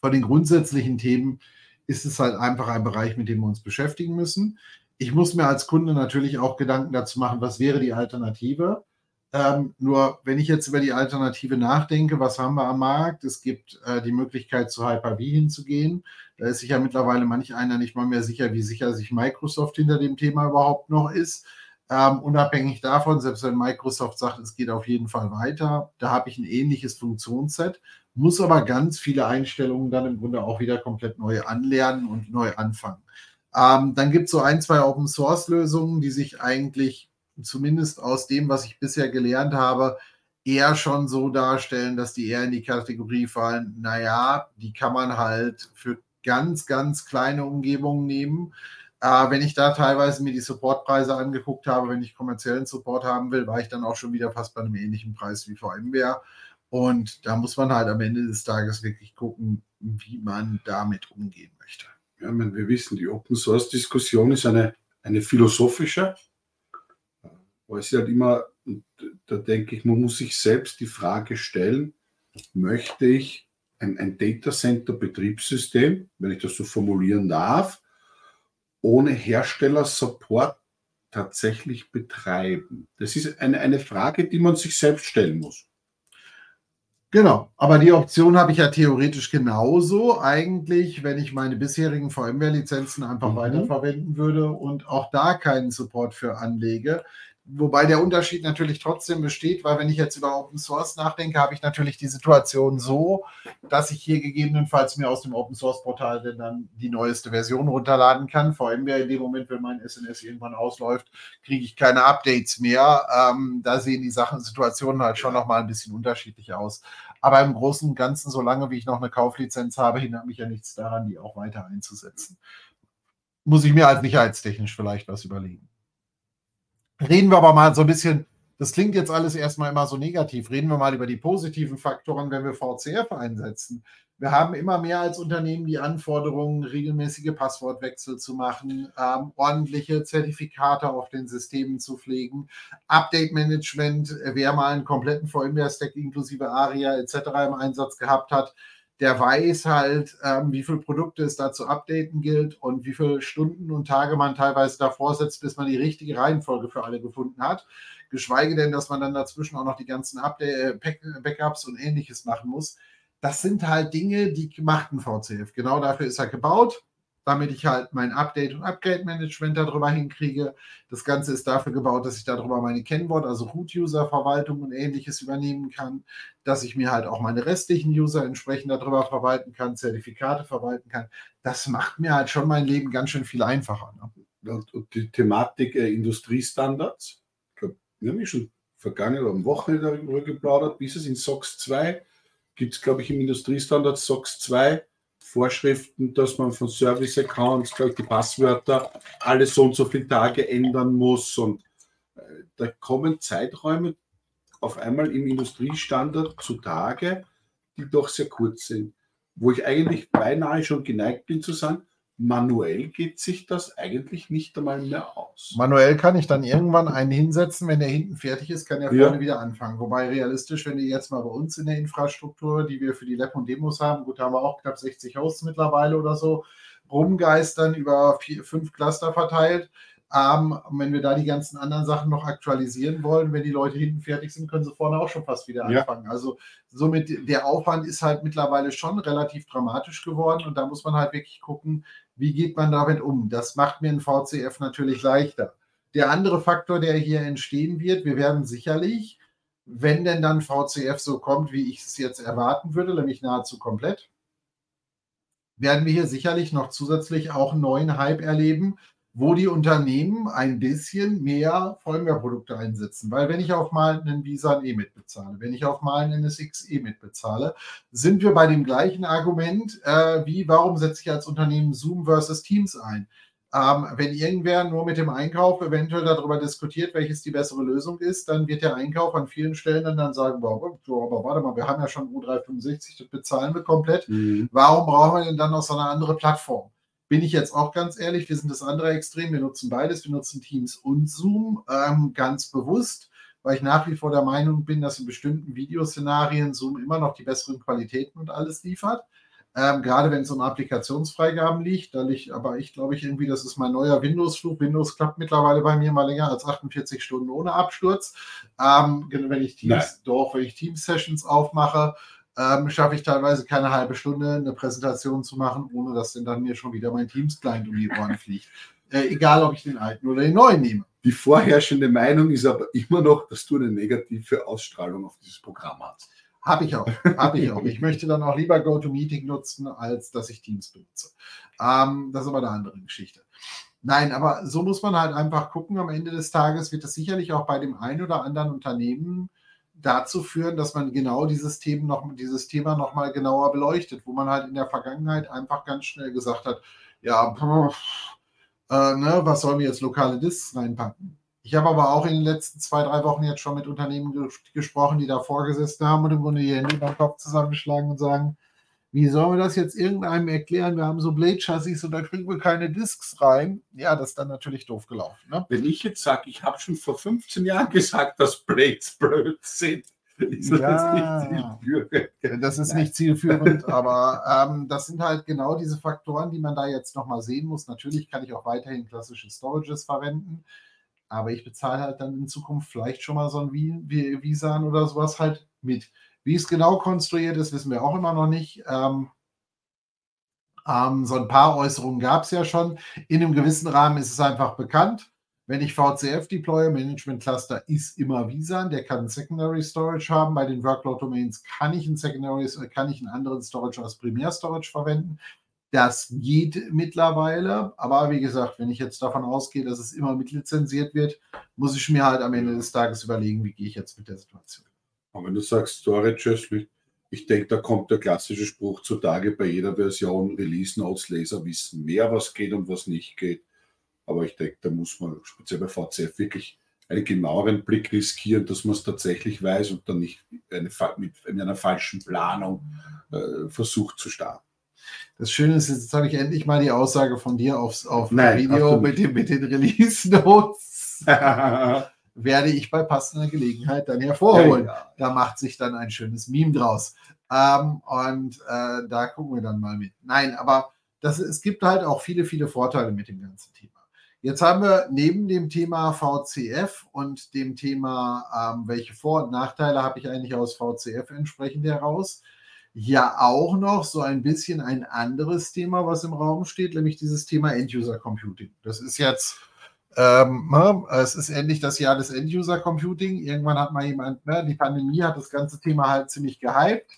von den grundsätzlichen Themen ist es halt einfach ein Bereich, mit dem wir uns beschäftigen müssen. Ich muss mir als Kunde natürlich auch Gedanken dazu machen, was wäre die Alternative. Ähm, nur wenn ich jetzt über die Alternative nachdenke, was haben wir am Markt? Es gibt äh, die Möglichkeit, zu Hyper-V hinzugehen. Da ist sich ja mittlerweile manch einer nicht mal mehr sicher, wie sicher sich Microsoft hinter dem Thema überhaupt noch ist. Ähm, unabhängig davon, selbst wenn Microsoft sagt, es geht auf jeden Fall weiter, da habe ich ein ähnliches Funktionsset muss aber ganz viele Einstellungen dann im Grunde auch wieder komplett neu anlernen und neu anfangen. Ähm, dann gibt es so ein, zwei Open Source Lösungen, die sich eigentlich zumindest aus dem, was ich bisher gelernt habe, eher schon so darstellen, dass die eher in die Kategorie fallen, naja, die kann man halt für ganz, ganz kleine Umgebungen nehmen. Äh, wenn ich da teilweise mir die Supportpreise angeguckt habe, wenn ich kommerziellen Support haben will, war ich dann auch schon wieder fast bei einem ähnlichen Preis wie VMware. Und da muss man halt am Ende des Tages wirklich gucken, wie man damit umgehen möchte. Ja, meine, wir wissen, die Open Source Diskussion ist eine, eine philosophische. Aber es ist halt immer, da denke ich, man muss sich selbst die Frage stellen, möchte ich ein, ein Data Center Betriebssystem, wenn ich das so formulieren darf, ohne Hersteller-Support tatsächlich betreiben? Das ist eine, eine Frage, die man sich selbst stellen muss. Genau, aber die Option habe ich ja theoretisch genauso eigentlich, wenn ich meine bisherigen VMware-Lizenzen einfach mhm. weiterverwenden würde und auch da keinen Support für anlege. Wobei der Unterschied natürlich trotzdem besteht, weil wenn ich jetzt über Open Source nachdenke, habe ich natürlich die Situation so, dass ich hier gegebenenfalls mir aus dem Open Source Portal dann die neueste Version runterladen kann. VMware in dem Moment, wenn mein SNS irgendwann ausläuft, kriege ich keine Updates mehr. Ähm, da sehen die Sachen, Situationen halt schon nochmal ein bisschen unterschiedlich aus. Aber im Großen und Ganzen, solange wie ich noch eine Kauflizenz habe, hindert mich ja nichts daran, die auch weiter einzusetzen. Muss ich mir als sicherheitstechnisch vielleicht was überlegen. Reden wir aber mal so ein bisschen Das klingt jetzt alles erstmal immer so negativ. Reden wir mal über die positiven Faktoren, wenn wir VCF einsetzen. Wir haben immer mehr als Unternehmen die Anforderungen, regelmäßige Passwortwechsel zu machen, ähm, ordentliche Zertifikate auf den Systemen zu pflegen, Update-Management, wer mal einen kompletten VMware-Stack inklusive ARIA etc. im Einsatz gehabt hat, der weiß halt, ähm, wie viele Produkte es da zu updaten gilt und wie viele Stunden und Tage man teilweise davor setzt, bis man die richtige Reihenfolge für alle gefunden hat. Geschweige denn, dass man dann dazwischen auch noch die ganzen Update, äh, Backups und ähnliches machen muss das sind halt Dinge, die macht ein VCF. Genau dafür ist er gebaut, damit ich halt mein Update- und Upgrade-Management darüber hinkriege. Das Ganze ist dafür gebaut, dass ich darüber meine Kennwort, also Root-User-Verwaltung und ähnliches übernehmen kann, dass ich mir halt auch meine restlichen User entsprechend darüber verwalten kann, Zertifikate verwalten kann. Das macht mir halt schon mein Leben ganz schön viel einfacher. Ne? Und die Thematik äh, Industriestandards, ich glaube, wir haben schon vergangene am Wochenende darüber geplaudert, bis es in SOX 2 gibt es, glaube ich, im Industriestandard SOX 2 Vorschriften, dass man von Service-Accounts, die Passwörter alle so und so viele Tage ändern muss. Und äh, da kommen Zeiträume auf einmal im Industriestandard zutage, die doch sehr kurz sind, wo ich eigentlich beinahe schon geneigt bin zu sagen, manuell geht sich das eigentlich nicht einmal mehr aus. Manuell kann ich dann irgendwann einen hinsetzen, wenn der hinten fertig ist, kann er vorne ja. wieder anfangen. Wobei realistisch, wenn ihr jetzt mal bei uns in der Infrastruktur, die wir für die Lab und Demos haben, gut, da haben wir auch knapp 60 Hosts mittlerweile oder so, rumgeistern über vier, fünf Cluster verteilt, ähm, wenn wir da die ganzen anderen Sachen noch aktualisieren wollen, wenn die Leute hinten fertig sind, können sie vorne auch schon fast wieder anfangen. Ja. Also somit der Aufwand ist halt mittlerweile schon relativ dramatisch geworden und da muss man halt wirklich gucken, wie geht man damit um. Das macht mir ein VCF natürlich leichter. Der andere Faktor, der hier entstehen wird, wir werden sicherlich, wenn denn dann VCF so kommt, wie ich es jetzt erwarten würde, nämlich nahezu komplett, werden wir hier sicherlich noch zusätzlich auch einen neuen Hype erleben, wo die Unternehmen ein bisschen mehr Vollmehrprodukte einsetzen. Weil wenn ich auf mal einen Visa E mitbezahle, wenn ich auf mal einen NSXE mitbezahle, sind wir bei dem gleichen Argument, äh, wie warum setze ich als Unternehmen Zoom versus Teams ein? Ähm, wenn irgendwer nur mit dem Einkauf eventuell darüber diskutiert, welches die bessere Lösung ist, dann wird der Einkauf an vielen Stellen dann, dann sagen, boah, aber warte mal, wir haben ja schon U365, das bezahlen wir komplett. Mhm. Warum brauchen wir denn dann noch so eine andere Plattform? Bin ich jetzt auch ganz ehrlich, wir sind das andere Extrem. Wir nutzen beides. Wir nutzen Teams und Zoom ähm, ganz bewusst, weil ich nach wie vor der Meinung bin, dass in bestimmten Videoszenarien Zoom immer noch die besseren Qualitäten und alles liefert. Ähm, gerade wenn es um Applikationsfreigaben liegt, da liegt aber ich glaube ich irgendwie, das ist mein neuer Windows-Flug. Windows klappt mittlerweile bei mir mal länger als 48 Stunden ohne Absturz. Ähm, wenn ich Teams, doch, wenn ich Teams-Sessions aufmache, ähm, schaffe ich teilweise keine halbe Stunde eine Präsentation zu machen, ohne dass denn dann mir schon wieder mein Teams-Client um die Ohren fliegt. Äh, egal, ob ich den alten oder den neuen nehme. Die vorherrschende Meinung ist aber immer noch, dass du eine negative Ausstrahlung auf dieses Programm hast. Habe ich auch, habe ich auch. Ich möchte dann auch lieber GoToMeeting nutzen, als dass ich Teams benutze. Ähm, das ist aber eine andere Geschichte. Nein, aber so muss man halt einfach gucken. Am Ende des Tages wird es sicherlich auch bei dem einen oder anderen Unternehmen dazu führen, dass man genau dieses Thema noch, dieses Thema noch genauer beleuchtet, wo man halt in der Vergangenheit einfach ganz schnell gesagt hat, ja, äh, ne, was sollen wir jetzt lokale Disks reinpacken? Ich habe aber auch in den letzten zwei, drei Wochen jetzt schon mit Unternehmen ge gesprochen, die da vorgesessen haben und im Grunde die Hände beim Kopf zusammenschlagen und sagen, wie sollen wir das jetzt irgendeinem erklären? Wir haben so Blade-Chassis und da kriegen wir keine Disks rein. Ja, das ist dann natürlich doof gelaufen. Ne? Wenn ich jetzt sage, ich habe schon vor 15 Jahren gesagt, dass Blades blöd sind, ist das ja, nicht zielführend. Das ist nicht zielführend, aber ähm, das sind halt genau diese Faktoren, die man da jetzt nochmal sehen muss. Natürlich kann ich auch weiterhin klassische Storages verwenden, aber ich bezahle halt dann in Zukunft vielleicht schon mal so ein Visan oder sowas halt mit. Wie es genau konstruiert ist, wissen wir auch immer noch nicht. Ähm, ähm, so ein paar Äußerungen gab es ja schon. In einem gewissen Rahmen ist es einfach bekannt. Wenn ich VCF deploye, Management Cluster ist immer Visan, der kann Secondary Storage haben. Bei den Workload Domains kann ich ein Secondary, kann ich einen anderen Storage als Primär Storage verwenden. Das geht mittlerweile, aber wie gesagt, wenn ich jetzt davon ausgehe, dass es immer mitlizenziert wird, muss ich mir halt am Ende des Tages überlegen, wie gehe ich jetzt mit der Situation. Aber wenn du sagst Storages, ich denke, da kommt der klassische Spruch zutage bei jeder Version, Release Notes, Leser wissen mehr, was geht und was nicht geht. Aber ich denke, da muss man speziell bei VCF wirklich einen genaueren Blick riskieren, dass man es tatsächlich weiß und dann nicht eine, mit einer falschen Planung äh, versucht zu starten. Das Schöne ist, jetzt habe ich endlich mal die Aussage von dir aufs, auf Nein, Video mit, dem, mit den Release Notes. werde ich bei passender Gelegenheit dann hervorholen. Ja, ja. Da macht sich dann ein schönes Meme draus. Ähm, und äh, da gucken wir dann mal mit. Nein, aber das, es gibt halt auch viele, viele Vorteile mit dem ganzen Thema. Jetzt haben wir neben dem Thema VCF und dem Thema, ähm, welche Vor- und Nachteile habe ich eigentlich aus VCF entsprechend heraus, ja auch noch so ein bisschen ein anderes Thema, was im Raum steht, nämlich dieses Thema End-User Computing. Das ist jetzt, ähm, ne, es ist endlich das Jahr des End-User Computing. Irgendwann hat mal jemand, ne, die Pandemie hat das ganze Thema halt ziemlich gehypt.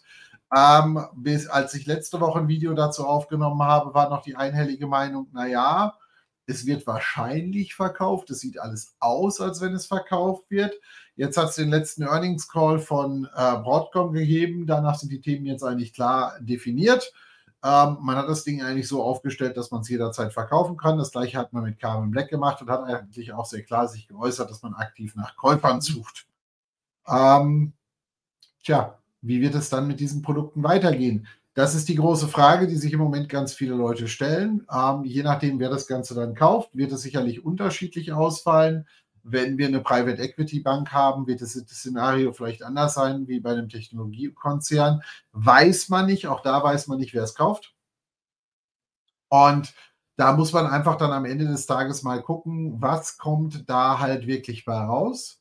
Ähm, bis als ich letzte Woche ein Video dazu aufgenommen habe, war noch die einhellige Meinung, naja, es wird wahrscheinlich verkauft. Es sieht alles aus, als wenn es verkauft wird. Jetzt hat es den letzten Earnings Call von äh, Broadcom gegeben. Danach sind die Themen jetzt eigentlich klar definiert. Ähm, man hat das Ding eigentlich so aufgestellt, dass man es jederzeit verkaufen kann. Das gleiche hat man mit Carmen Black gemacht und hat eigentlich auch sehr klar sich geäußert, dass man aktiv nach Käufern sucht. Ähm, tja, wie wird es dann mit diesen Produkten weitergehen? Das ist die große Frage, die sich im Moment ganz viele Leute stellen. Ähm, je nachdem, wer das Ganze dann kauft, wird es sicherlich unterschiedlich ausfallen. Wenn wir eine Private Equity Bank haben, wird das Szenario vielleicht anders sein wie bei einem Technologiekonzern. Weiß man nicht, auch da weiß man nicht, wer es kauft. Und da muss man einfach dann am Ende des Tages mal gucken, was kommt da halt wirklich bei raus.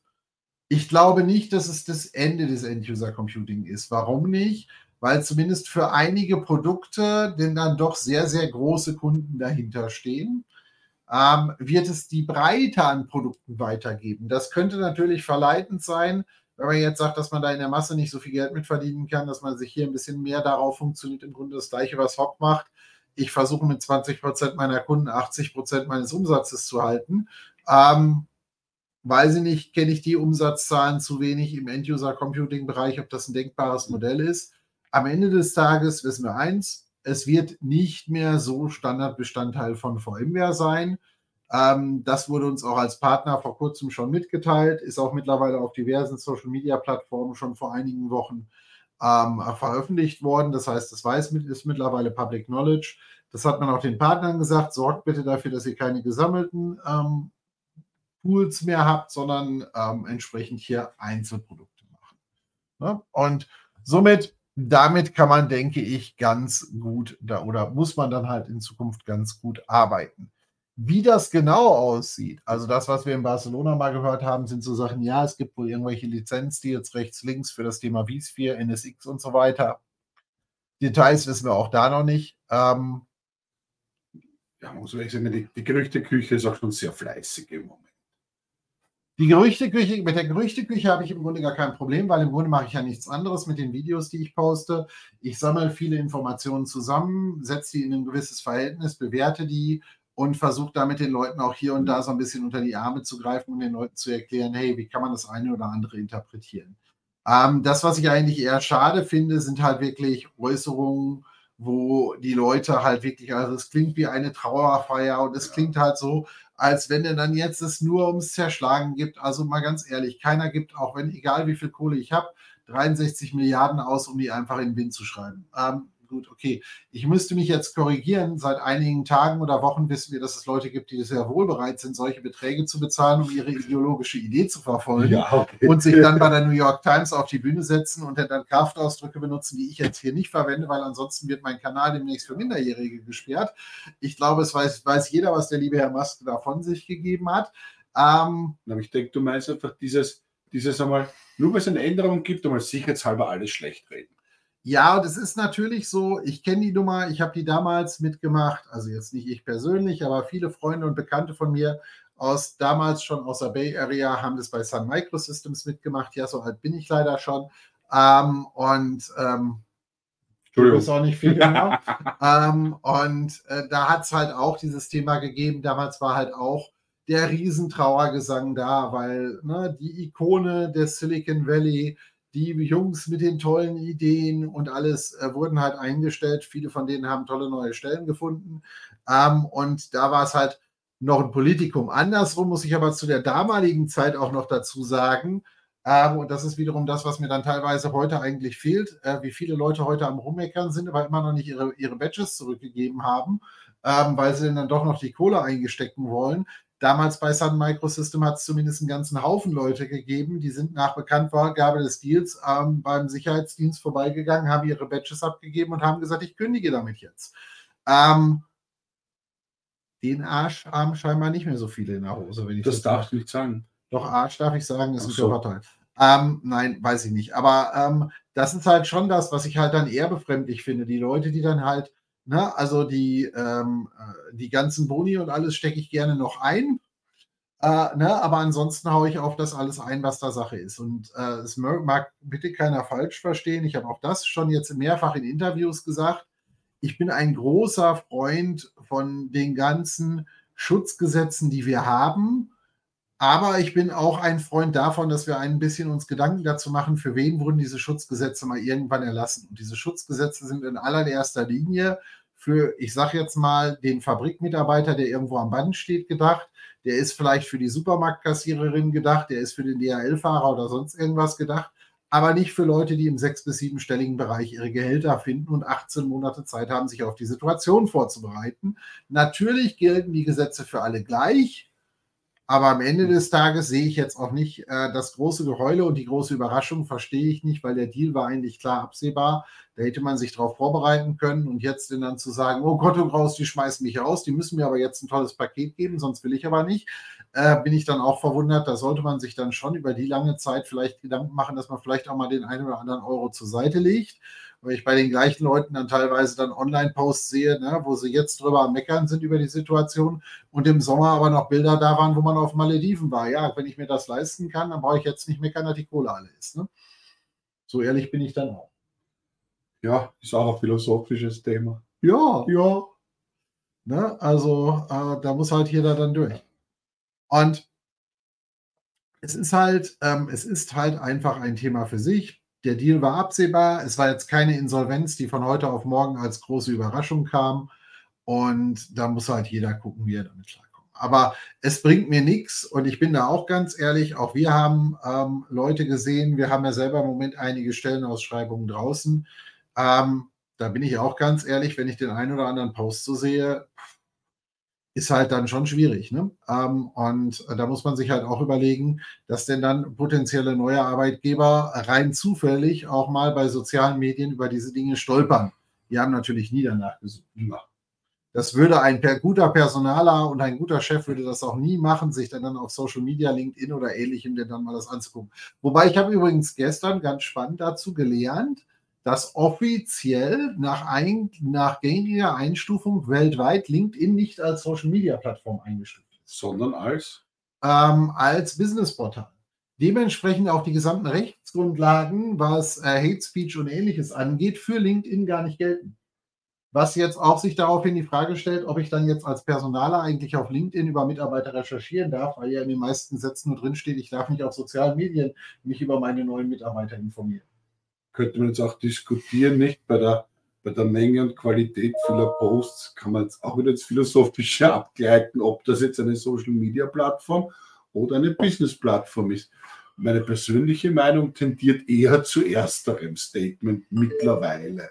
Ich glaube nicht, dass es das Ende des End-User Computing ist. Warum nicht? Weil zumindest für einige Produkte denn dann doch sehr, sehr große Kunden dahinter stehen ähm, wird es die Breite an Produkten weitergeben. Das könnte natürlich verleitend sein, wenn man jetzt sagt, dass man da in der Masse nicht so viel Geld mitverdienen kann, dass man sich hier ein bisschen mehr darauf funktioniert, im Grunde das gleiche, was Hock macht. Ich versuche mit 20 Prozent meiner Kunden 80 Prozent meines Umsatzes zu halten. Ähm, weiß ich nicht, kenne ich die Umsatzzahlen zu wenig im End-User-Computing-Bereich, ob das ein denkbares Modell ist. Am Ende des Tages wissen wir eins, es wird nicht mehr so Standardbestandteil von VMware sein. Ähm, das wurde uns auch als Partner vor kurzem schon mitgeteilt, ist auch mittlerweile auf diversen Social-Media-Plattformen schon vor einigen Wochen ähm, veröffentlicht worden. Das heißt, das weiß, ist mittlerweile Public Knowledge. Das hat man auch den Partnern gesagt. Sorgt bitte dafür, dass ihr keine gesammelten ähm, Pools mehr habt, sondern ähm, entsprechend hier Einzelprodukte machen. Ne? Und somit damit kann man, denke ich, ganz gut da oder muss man dann halt in Zukunft ganz gut arbeiten. Wie das genau aussieht, also das, was wir in Barcelona mal gehört haben, sind so Sachen, ja, es gibt wohl irgendwelche Lizenzdeals rechts, links für das Thema vSphere, NSX und so weiter. Details wissen wir auch da noch nicht. Ähm, ja, muss ich sagen, die, die Gerüchteküche ist auch schon sehr fleißig im Moment. Die Gerüchteküche, mit der Gerüchteküche habe ich im Grunde gar kein Problem, weil im Grunde mache ich ja nichts anderes mit den Videos, die ich poste. Ich sammle viele Informationen zusammen, setze die in ein gewisses Verhältnis, bewerte die und versuche damit den Leuten auch hier und da so ein bisschen unter die Arme zu greifen und den Leuten zu erklären, hey, wie kann man das eine oder andere interpretieren. Ähm, das, was ich eigentlich eher schade finde, sind halt wirklich Äußerungen, wo die Leute halt wirklich, also es klingt wie eine Trauerfeier und es klingt halt so, als wenn er dann jetzt es nur ums Zerschlagen gibt. Also mal ganz ehrlich, keiner gibt, auch wenn, egal wie viel Kohle ich habe, 63 Milliarden aus, um die einfach in den Wind zu schreiben. Ähm, gut, okay. Ich müsste mich jetzt korrigieren. Seit einigen Tagen oder Wochen wissen wir, dass es Leute gibt, die sehr wohl bereit sind, solche Beträge zu bezahlen, um ihre ideologische Idee zu verfolgen ja, okay. und sich dann bei der New York Times auf die Bühne setzen und dann Kraftausdrücke benutzen, die ich jetzt hier nicht verwende, weil ansonsten wird mein Kanal demnächst für Minderjährige gesperrt. Ich glaube, es weiß, weiß jeder, was der liebe Herr Musk da von sich gegeben hat. Ähm, Aber ich denke, du meinst einfach dieses, dieses einmal, nur weil es eine Änderung gibt, einmal sicherheitshalber alles schlecht reden. Ja, das ist natürlich so. Ich kenne die Nummer, ich habe die damals mitgemacht, also jetzt nicht ich persönlich, aber viele Freunde und Bekannte von mir aus damals schon aus der Bay Area haben das bei Sun Microsystems mitgemacht. Ja, so alt bin ich leider schon. Ähm, und ähm, du bist auch nicht viel genau. ähm, und äh, da hat es halt auch dieses Thema gegeben. Damals war halt auch der Riesentrauergesang da, weil ne, die Ikone des Silicon Valley die Jungs mit den tollen Ideen und alles äh, wurden halt eingestellt. Viele von denen haben tolle neue Stellen gefunden. Ähm, und da war es halt noch ein Politikum. Andersrum muss ich aber zu der damaligen Zeit auch noch dazu sagen, ähm, und das ist wiederum das, was mir dann teilweise heute eigentlich fehlt, äh, wie viele Leute heute am Rummeckern sind, aber immer noch nicht ihre, ihre Badges zurückgegeben haben, ähm, weil sie dann doch noch die Kohle eingestecken wollen. Damals bei Sun Microsystem hat es zumindest einen ganzen Haufen Leute gegeben, die sind nach Bekanntgabe des Deals ähm, beim Sicherheitsdienst vorbeigegangen, haben ihre Badges abgegeben und haben gesagt, ich kündige damit jetzt. Ähm, den Arsch haben scheinbar nicht mehr so viele in der Hose. Wenn ich das, das darf ich nicht sagen. Doch, Arsch darf ich sagen, ist ein so. Körperteil. Ähm, nein, weiß ich nicht. Aber ähm, das ist halt schon das, was ich halt dann eher befremdlich finde. Die Leute, die dann halt Ne? Also die, ähm, äh, die ganzen Boni und alles stecke ich gerne noch ein. Äh, ne? Aber ansonsten haue ich auf das alles ein, was da Sache ist. Und äh, es mag bitte keiner falsch verstehen. Ich habe auch das schon jetzt mehrfach in Interviews gesagt. Ich bin ein großer Freund von den ganzen Schutzgesetzen, die wir haben aber ich bin auch ein Freund davon, dass wir ein bisschen uns Gedanken dazu machen, für wen wurden diese Schutzgesetze mal irgendwann erlassen. Und diese Schutzgesetze sind in allererster Linie für, ich sage jetzt mal, den Fabrikmitarbeiter, der irgendwo am Band steht, gedacht. Der ist vielleicht für die Supermarktkassiererin gedacht, der ist für den DHL-Fahrer oder sonst irgendwas gedacht, aber nicht für Leute, die im sechs- bis siebenstelligen Bereich ihre Gehälter finden und 18 Monate Zeit haben, sich auf die Situation vorzubereiten. Natürlich gelten die Gesetze für alle gleich. Aber am Ende des Tages sehe ich jetzt auch nicht äh, das große Geheule und die große Überraschung, verstehe ich nicht, weil der Deal war eigentlich klar absehbar. Da hätte man sich darauf vorbereiten können und jetzt dann zu sagen, oh Gott und raus, die schmeißen mich raus, die müssen mir aber jetzt ein tolles Paket geben, sonst will ich aber nicht, äh, bin ich dann auch verwundert. Da sollte man sich dann schon über die lange Zeit vielleicht Gedanken machen, dass man vielleicht auch mal den einen oder anderen Euro zur Seite legt weil ich bei den gleichen Leuten dann teilweise dann Online-Posts sehe, ne, wo sie jetzt drüber am Meckern sind über die Situation und im Sommer aber noch Bilder da waren, wo man auf Malediven war. Ja, wenn ich mir das leisten kann, dann brauche ich jetzt nicht meckern, dass die Kohle alle ist. Ne? So ehrlich bin ich dann auch. Ja, ist auch ein philosophisches Thema. Ja, ja. Ne, also äh, da muss halt jeder dann durch. Und es ist halt, ähm, es ist halt einfach ein Thema für sich der Deal war absehbar. Es war jetzt keine Insolvenz, die von heute auf morgen als große Überraschung kam. Und da muss halt jeder gucken, wie er damit klarkommt. Aber es bringt mir nichts und ich bin da auch ganz ehrlich, auch wir haben ähm, Leute gesehen, wir haben ja selber im Moment einige Stellenausschreibungen draußen. Ähm, da bin ich auch ganz ehrlich, wenn ich den einen oder anderen Post so sehe, ist halt dann schon schwierig. Ne? Ähm, und da muss man sich halt auch überlegen, dass denn dann potenzielle neue Arbeitgeber rein zufällig auch mal bei sozialen Medien über diese Dinge stolpern. Die haben natürlich nie danach gesucht. Das würde ein guter Personaler und ein guter Chef würde das auch nie machen, sich dann, dann auf Social Media, LinkedIn oder ähnlichem denn dann mal das anzugucken. Wobei ich habe übrigens gestern ganz spannend dazu gelernt, dass offiziell nach, ein, nach gängiger Einstufung weltweit LinkedIn nicht als Social Media Plattform eingestuft ist. Sondern als? Ähm, als Businessportal. Dementsprechend auch die gesamten Rechtsgrundlagen, was äh, Hate Speech und ähnliches angeht, für LinkedIn gar nicht gelten. Was jetzt auch sich daraufhin die Frage stellt, ob ich dann jetzt als Personaler eigentlich auf LinkedIn über Mitarbeiter recherchieren darf, weil ja in den meisten Sätzen nur drinsteht, ich darf nicht auf sozialen Medien mich über meine neuen Mitarbeiter informieren könnte man jetzt auch diskutieren, nicht? Bei der, bei der Menge und Qualität vieler Posts kann man jetzt auch wieder ins Philosophische abgleiten, ob das jetzt eine Social Media Plattform oder eine Business Plattform ist. Meine persönliche Meinung tendiert eher zu ersterem Statement mittlerweile.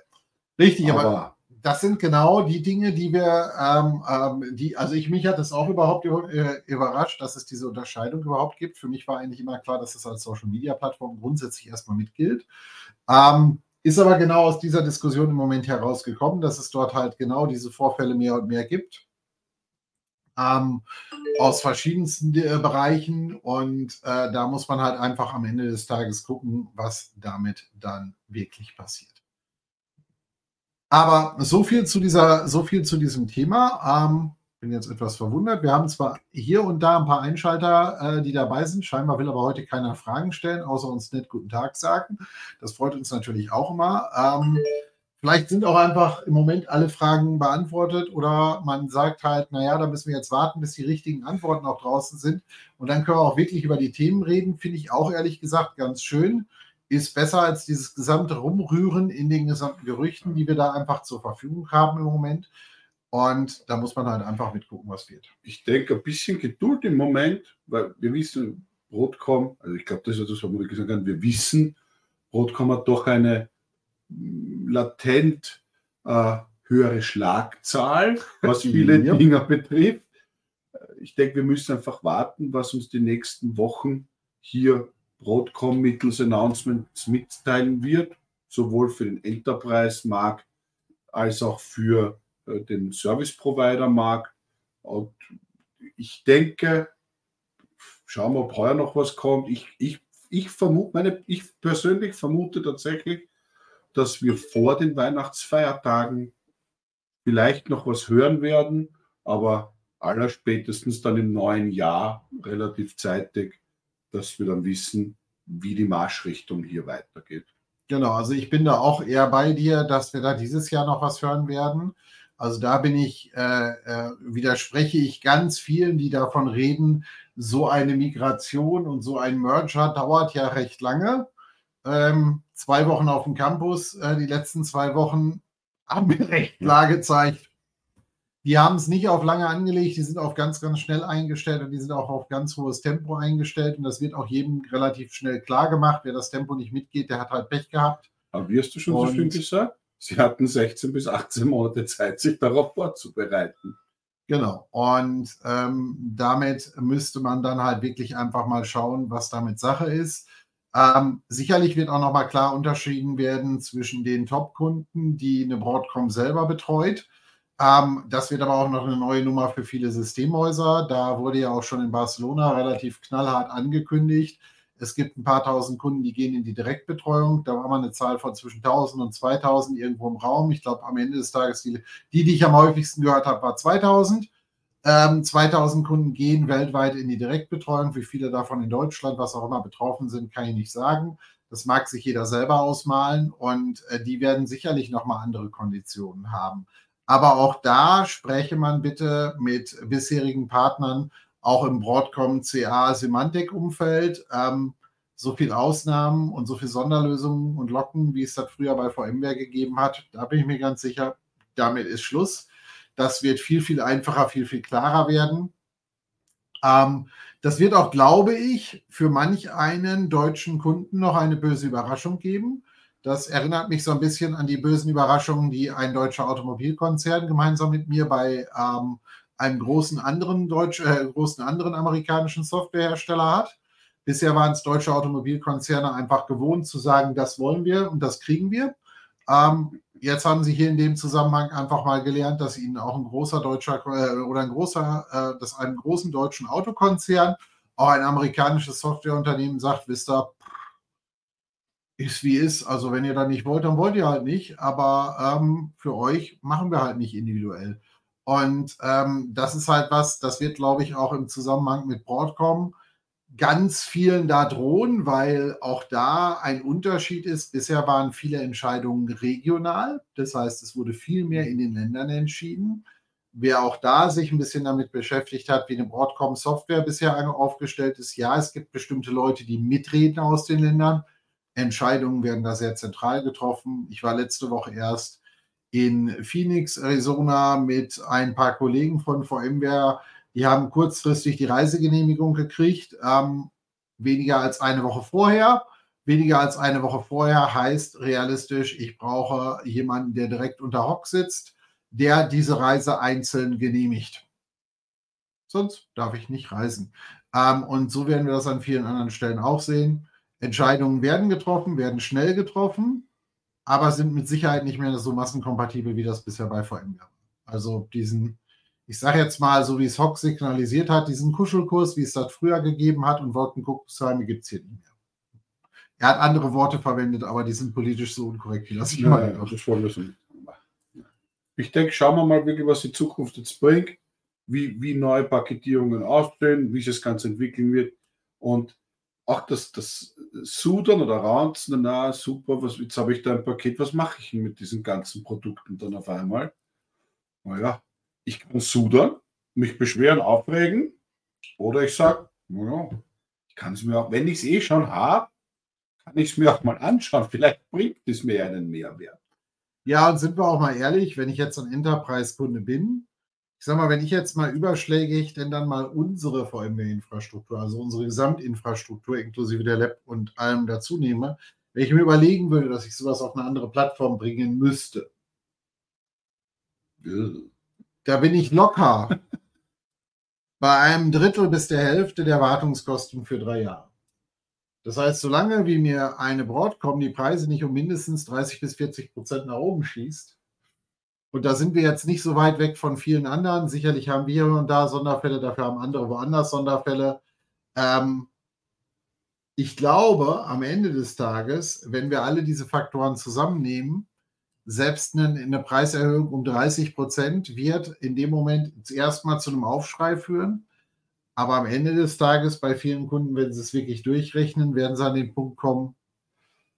Richtig, aber, aber das sind genau die Dinge, die wir, ähm, ähm, die, also ich mich hat es auch überhaupt äh, überrascht, dass es diese Unterscheidung überhaupt gibt. Für mich war eigentlich immer klar, dass es als Social Media Plattform grundsätzlich erstmal mitgilt. Ähm, ist aber genau aus dieser Diskussion im Moment herausgekommen, dass es dort halt genau diese Vorfälle mehr und mehr gibt. Ähm, aus verschiedensten äh, Bereichen und äh, da muss man halt einfach am Ende des Tages gucken, was damit dann wirklich passiert. Aber so viel zu dieser, so viel zu diesem Thema. Ähm, bin jetzt etwas verwundert. Wir haben zwar hier und da ein paar Einschalter, äh, die dabei sind. Scheinbar will aber heute keiner Fragen stellen, außer uns nicht Guten Tag sagen. Das freut uns natürlich auch immer. Ähm, vielleicht sind auch einfach im Moment alle Fragen beantwortet oder man sagt halt, naja, da müssen wir jetzt warten, bis die richtigen Antworten auch draußen sind. Und dann können wir auch wirklich über die Themen reden. Finde ich auch ehrlich gesagt ganz schön. Ist besser als dieses gesamte Rumrühren in den gesamten Gerüchten, die wir da einfach zur Verfügung haben im Moment. Und da muss man halt einfach mitgucken, was wird. Ich denke, ein bisschen Geduld im Moment, weil wir wissen, Broadcom, also ich glaube, das ist das, was man gesagt hat, wir wissen, Broadcom hat doch eine latent äh, höhere Schlagzahl, was viele ja. Dinge betrifft. Ich denke, wir müssen einfach warten, was uns die nächsten Wochen hier Broadcom mittels Announcements mitteilen wird, sowohl für den Enterprise-Markt als auch für den Service-Provider-Markt. Und ich denke, schauen wir, ob heuer noch was kommt. Ich, ich, ich vermute, meine, ich persönlich vermute tatsächlich, dass wir vor den Weihnachtsfeiertagen vielleicht noch was hören werden, aber allerspätestens dann im neuen Jahr relativ zeitig, dass wir dann wissen, wie die Marschrichtung hier weitergeht. Genau, also ich bin da auch eher bei dir, dass wir da dieses Jahr noch was hören werden. Also da bin ich, äh, äh, widerspreche ich ganz vielen, die davon reden, so eine Migration und so ein Merger dauert ja recht lange. Ähm, zwei Wochen auf dem Campus, äh, die letzten zwei Wochen haben mir recht klar gezeigt. Die haben es nicht auf lange angelegt, die sind auf ganz, ganz schnell eingestellt und die sind auch auf ganz hohes Tempo eingestellt. Und das wird auch jedem relativ schnell klar gemacht. Wer das Tempo nicht mitgeht, der hat halt Pech gehabt. Aber wie hast du schon und, so schön gesagt? Sie hatten 16 bis 18 Monate Zeit, sich darauf vorzubereiten. Genau. Und ähm, damit müsste man dann halt wirklich einfach mal schauen, was damit Sache ist. Ähm, sicherlich wird auch nochmal klar unterschieden werden zwischen den Top-Kunden, die eine Broadcom selber betreut. Ähm, das wird aber auch noch eine neue Nummer für viele Systemhäuser. Da wurde ja auch schon in Barcelona relativ knallhart angekündigt, es gibt ein paar tausend Kunden, die gehen in die Direktbetreuung. Da war mal eine Zahl von zwischen 1000 und 2000 irgendwo im Raum. Ich glaube, am Ende des Tages, die, die, die ich am häufigsten gehört habe, war 2000. Ähm, 2000 Kunden gehen weltweit in die Direktbetreuung. Wie viele davon in Deutschland, was auch immer betroffen sind, kann ich nicht sagen. Das mag sich jeder selber ausmalen und äh, die werden sicherlich nochmal andere Konditionen haben. Aber auch da spreche man bitte mit bisherigen Partnern auch im Broadcom CA Semantik-Umfeld. Ähm, so viele Ausnahmen und so viele Sonderlösungen und Locken, wie es das früher bei VMware gegeben hat, da bin ich mir ganz sicher, damit ist Schluss. Das wird viel, viel einfacher, viel, viel klarer werden. Ähm, das wird auch, glaube ich, für manch einen deutschen Kunden noch eine böse Überraschung geben. Das erinnert mich so ein bisschen an die bösen Überraschungen, die ein deutscher Automobilkonzern gemeinsam mit mir bei ähm, einen großen anderen deutsch, äh, großen anderen amerikanischen Softwarehersteller hat. Bisher waren es deutsche Automobilkonzerne einfach gewohnt zu sagen, das wollen wir und das kriegen wir. Ähm, jetzt haben sie hier in dem Zusammenhang einfach mal gelernt, dass ihnen auch ein großer deutscher äh, oder ein großer, äh, dass einem großen deutschen Autokonzern auch ein amerikanisches Softwareunternehmen sagt, wisst ihr, ist wie ist. Also wenn ihr da nicht wollt, dann wollt ihr halt nicht. Aber ähm, für euch machen wir halt nicht individuell. Und ähm, das ist halt was, das wird, glaube ich, auch im Zusammenhang mit Broadcom ganz vielen da drohen, weil auch da ein Unterschied ist. Bisher waren viele Entscheidungen regional. Das heißt, es wurde viel mehr in den Ländern entschieden. Wer auch da sich ein bisschen damit beschäftigt hat, wie eine Broadcom-Software bisher aufgestellt ist, ja, es gibt bestimmte Leute, die mitreden aus den Ländern. Entscheidungen werden da sehr zentral getroffen. Ich war letzte Woche erst in Phoenix, Arizona mit ein paar Kollegen von VMware. Die haben kurzfristig die Reisegenehmigung gekriegt, ähm, weniger als eine Woche vorher. Weniger als eine Woche vorher heißt realistisch, ich brauche jemanden, der direkt unter Hock sitzt, der diese Reise einzeln genehmigt. Sonst darf ich nicht reisen. Ähm, und so werden wir das an vielen anderen Stellen auch sehen. Entscheidungen werden getroffen, werden schnell getroffen aber sind mit Sicherheit nicht mehr so massenkompatibel, wie das bisher bei VMware war. Also diesen, ich sage jetzt mal, so wie es Hock signalisiert hat, diesen Kuschelkurs, wie es das früher gegeben hat und Wolkenkuckucksheime gibt es hier nicht mehr. Er hat andere Worte verwendet, aber die sind politisch so unkorrekt, wie das ich meine. Ich denke, schauen wir mal wirklich, was die Zukunft jetzt bringt, wie, wie neue Paketierungen aussehen, wie sich das Ganze entwickeln wird. Und auch das, das Sudern oder Ranzen, na super, was, jetzt habe ich da ein Paket, was mache ich mit diesen ganzen Produkten dann auf einmal? Naja, ich kann sudern, mich beschweren, aufregen oder ich sage, naja, ich kann es mir auch, wenn ich es eh schon habe, kann ich es mir auch mal anschauen. Vielleicht bringt es mir einen Mehrwert. Ja, und sind wir auch mal ehrlich, wenn ich jetzt ein Enterprise-Kunde bin, ich sag mal, wenn ich jetzt mal überschlägig denn dann mal unsere VMware-Infrastruktur, also unsere Gesamtinfrastruktur inklusive der Lab und allem dazu nehme, wenn ich mir überlegen würde, dass ich sowas auf eine andere Plattform bringen müsste, da bin ich locker bei einem Drittel bis der Hälfte der Wartungskosten für drei Jahre. Das heißt, solange wie mir eine Broadcom die Preise nicht um mindestens 30 bis 40 Prozent nach oben schießt, und da sind wir jetzt nicht so weit weg von vielen anderen. Sicherlich haben wir hier und da Sonderfälle, dafür haben andere woanders Sonderfälle. Ähm, ich glaube, am Ende des Tages, wenn wir alle diese Faktoren zusammennehmen, selbst eine, eine Preiserhöhung um 30 Prozent wird in dem Moment zuerst mal zu einem Aufschrei führen. Aber am Ende des Tages bei vielen Kunden, wenn sie es wirklich durchrechnen, werden sie an den Punkt kommen,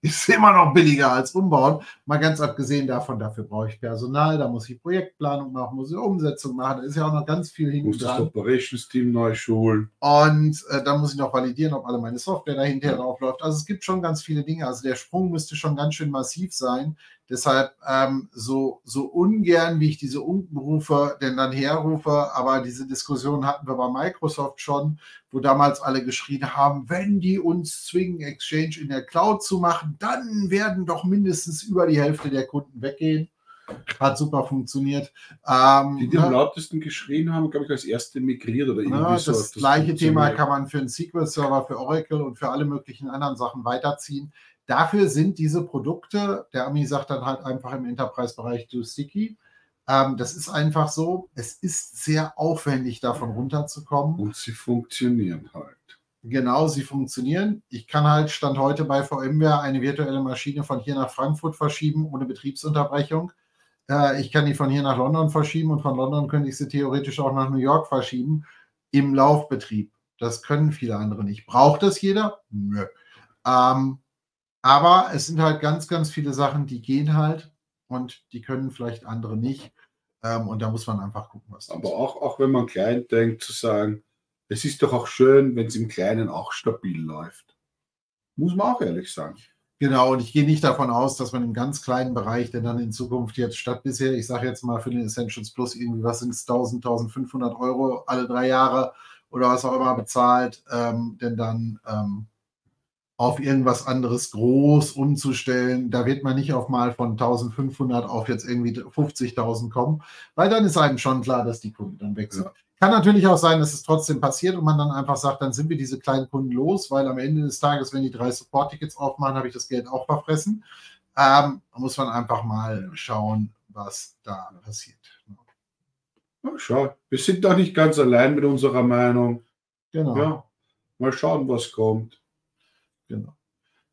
ist immer noch billiger als umbauen. Mal ganz abgesehen davon, dafür brauche ich Personal, da muss ich Projektplanung machen, muss ich Umsetzung machen. Da ist ja auch noch ganz viel hinten Muss das Operations-Team neu schulen. Und äh, da muss ich noch validieren, ob alle meine Software dahinter ja. drauf läuft. Also es gibt schon ganz viele Dinge. Also der Sprung müsste schon ganz schön massiv sein. Deshalb ähm, so, so ungern, wie ich diese Unkenrufe denn dann herrufe, aber diese Diskussion hatten wir bei Microsoft schon, wo damals alle geschrien haben, wenn die uns zwingen, Exchange in der Cloud zu machen, dann werden doch mindestens über die Hälfte der Kunden weggehen. Hat super funktioniert. Ähm, die, die am lautesten geschrien haben, glaube ich, als erste migriert oder irgendwie ja, so. Das, das gleiche Thema kann man für einen SQL-Server, für Oracle und für alle möglichen anderen Sachen weiterziehen. Dafür sind diese Produkte, der Ami sagt dann halt einfach im Enterprise-Bereich do sticky. Ähm, das ist einfach so. Es ist sehr aufwendig, davon runterzukommen. Und sie funktionieren halt. Genau, sie funktionieren. Ich kann halt Stand heute bei VMware eine virtuelle Maschine von hier nach Frankfurt verschieben, ohne Betriebsunterbrechung. Äh, ich kann die von hier nach London verschieben und von London könnte ich sie theoretisch auch nach New York verschieben im Laufbetrieb. Das können viele andere nicht. Braucht das jeder? Nö. Ähm, aber es sind halt ganz, ganz viele Sachen, die gehen halt und die können vielleicht andere nicht. Ähm, und da muss man einfach gucken, was Aber auch, auch wenn man klein denkt, zu sagen, es ist doch auch schön, wenn es im Kleinen auch stabil läuft. Muss man auch ehrlich sagen. Genau, und ich gehe nicht davon aus, dass man im ganz kleinen Bereich, der dann in Zukunft jetzt statt bisher, ich sage jetzt mal für den Essentials Plus irgendwie, was sind es, 1000, 1500 Euro alle drei Jahre oder was auch immer bezahlt, ähm, denn dann ähm, auf irgendwas anderes groß umzustellen. Da wird man nicht auf mal von 1500 auf jetzt irgendwie 50.000 kommen, weil dann ist einem schon klar, dass die Kunden dann weg sind. Ja. Kann natürlich auch sein, dass es trotzdem passiert und man dann einfach sagt, dann sind wir diese kleinen Kunden los, weil am Ende des Tages, wenn die drei Support-Tickets aufmachen, habe ich das Geld auch verfressen. Ähm, muss man einfach mal schauen, was da passiert. Ja, schau, wir sind doch nicht ganz allein mit unserer Meinung. Genau. Ja, mal schauen, was kommt. Genau.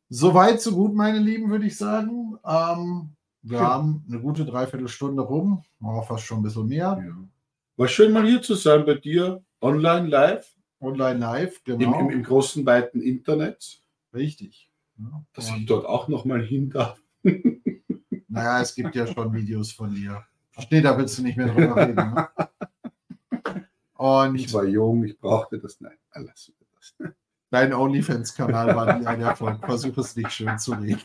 Soweit, so gut, meine Lieben, würde ich sagen. Ähm, wir ja. haben eine gute Dreiviertelstunde rum, oh, fast schon ein bisschen mehr. Ja. War schön, mal hier zu sein bei dir, online live. Online live, genau. Im, im, im großen, weiten Internet. Richtig. Ja, Dass ich dort auch nochmal hin darf. naja, es gibt ja schon Videos von dir. Nee, da willst du nicht mehr drüber reden. Ne? Und ich war jung, ich brauchte das. Nein, alles. Dein OnlyFans-Kanal war nie ein Erfolg. Versuch es nicht schön zu reden.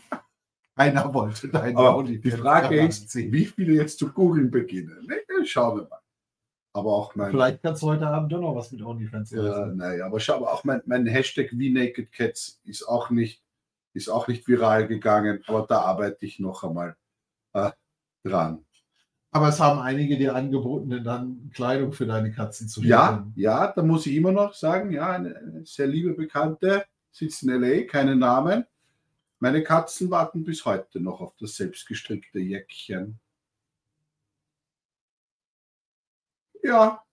Keiner wollte deinen OnlyFans. Die Frage ist, wie viele jetzt zu googeln beginnen. Ne? Schauen wir mal. Aber auch mein. Vielleicht kannst du heute Abend doch noch was mit OnlyFans machen. Ja, naja, aber schau, aber auch mein, mein Hashtag Cats ist auch nicht, ist auch nicht viral gegangen, aber da arbeite ich noch einmal äh, dran. Aber es haben einige dir angeboten, dann Kleidung für deine Katzen zu Ja, ja, da muss ich immer noch sagen, ja, eine, sehr liebe Bekannte sitzt in LA, keine Namen. Meine Katzen warten bis heute noch auf das selbstgestrickte Jäckchen. Ja.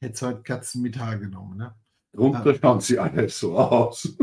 Hätte heute Katzen mit Haar genommen, ne? Drunter schauen sie alle so aus.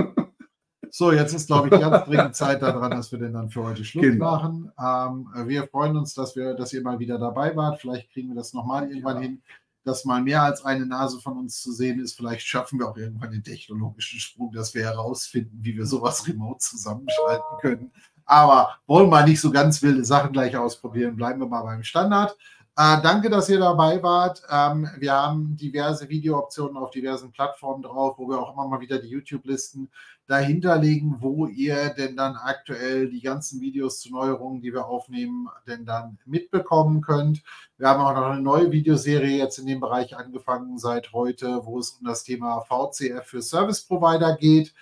So, jetzt ist, glaube ich, ganz dringend Zeit daran, dass wir den dann für heute Schluss genau. machen. Ähm, wir freuen uns, dass, wir, dass ihr mal wieder dabei wart. Vielleicht kriegen wir das nochmal irgendwann ja. hin, dass mal mehr als eine Nase von uns zu sehen ist. Vielleicht schaffen wir auch irgendwann den technologischen Sprung, dass wir herausfinden, wie wir sowas remote zusammenschalten können. Aber wollen wir nicht so ganz wilde Sachen gleich ausprobieren. Bleiben wir mal beim Standard. Äh, danke, dass ihr dabei wart. Ähm, wir haben diverse Videooptionen auf diversen Plattformen drauf, wo wir auch immer mal wieder die YouTube-Listen dahinterlegen, wo ihr denn dann aktuell die ganzen Videos zu Neuerungen, die wir aufnehmen, denn dann mitbekommen könnt. Wir haben auch noch eine neue Videoserie jetzt in dem Bereich angefangen seit heute, wo es um das Thema VCF für Service Provider geht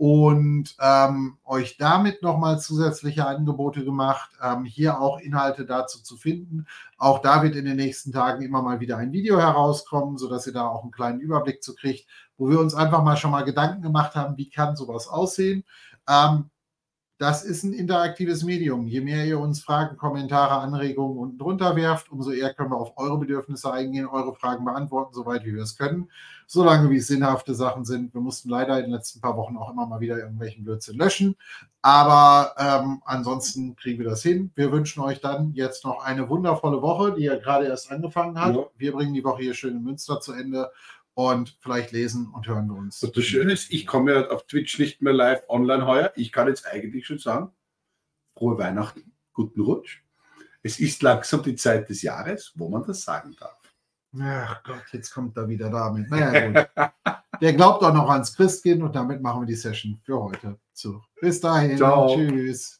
und ähm, euch damit nochmal zusätzliche Angebote gemacht, ähm, hier auch Inhalte dazu zu finden. Auch da wird in den nächsten Tagen immer mal wieder ein Video herauskommen, sodass ihr da auch einen kleinen Überblick zu kriegt, wo wir uns einfach mal schon mal Gedanken gemacht haben, wie kann sowas aussehen. Ähm, das ist ein interaktives Medium. Je mehr ihr uns Fragen, Kommentare, Anregungen unten drunter werft, umso eher können wir auf eure Bedürfnisse eingehen, eure Fragen beantworten, soweit wie wir es können. Solange wie es sinnhafte Sachen sind. Wir mussten leider in den letzten paar Wochen auch immer mal wieder irgendwelchen Blödsinn löschen. Aber ähm, ansonsten kriegen wir das hin. Wir wünschen euch dann jetzt noch eine wundervolle Woche, die ja gerade erst angefangen hat. Ja. Wir bringen die Woche hier schön in Münster zu Ende und vielleicht lesen und hören wir uns. Und das Schöne ist, ich komme ja auf Twitch nicht mehr live online heuer. Ich kann jetzt eigentlich schon sagen, frohe Weihnachten, guten Rutsch. Es ist langsam die Zeit des Jahres, wo man das sagen darf. Ach Gott, jetzt kommt er wieder damit. Naja, gut. Der glaubt auch noch ans Christkind und damit machen wir die Session für heute zu. Bis dahin. Ciao. Tschüss.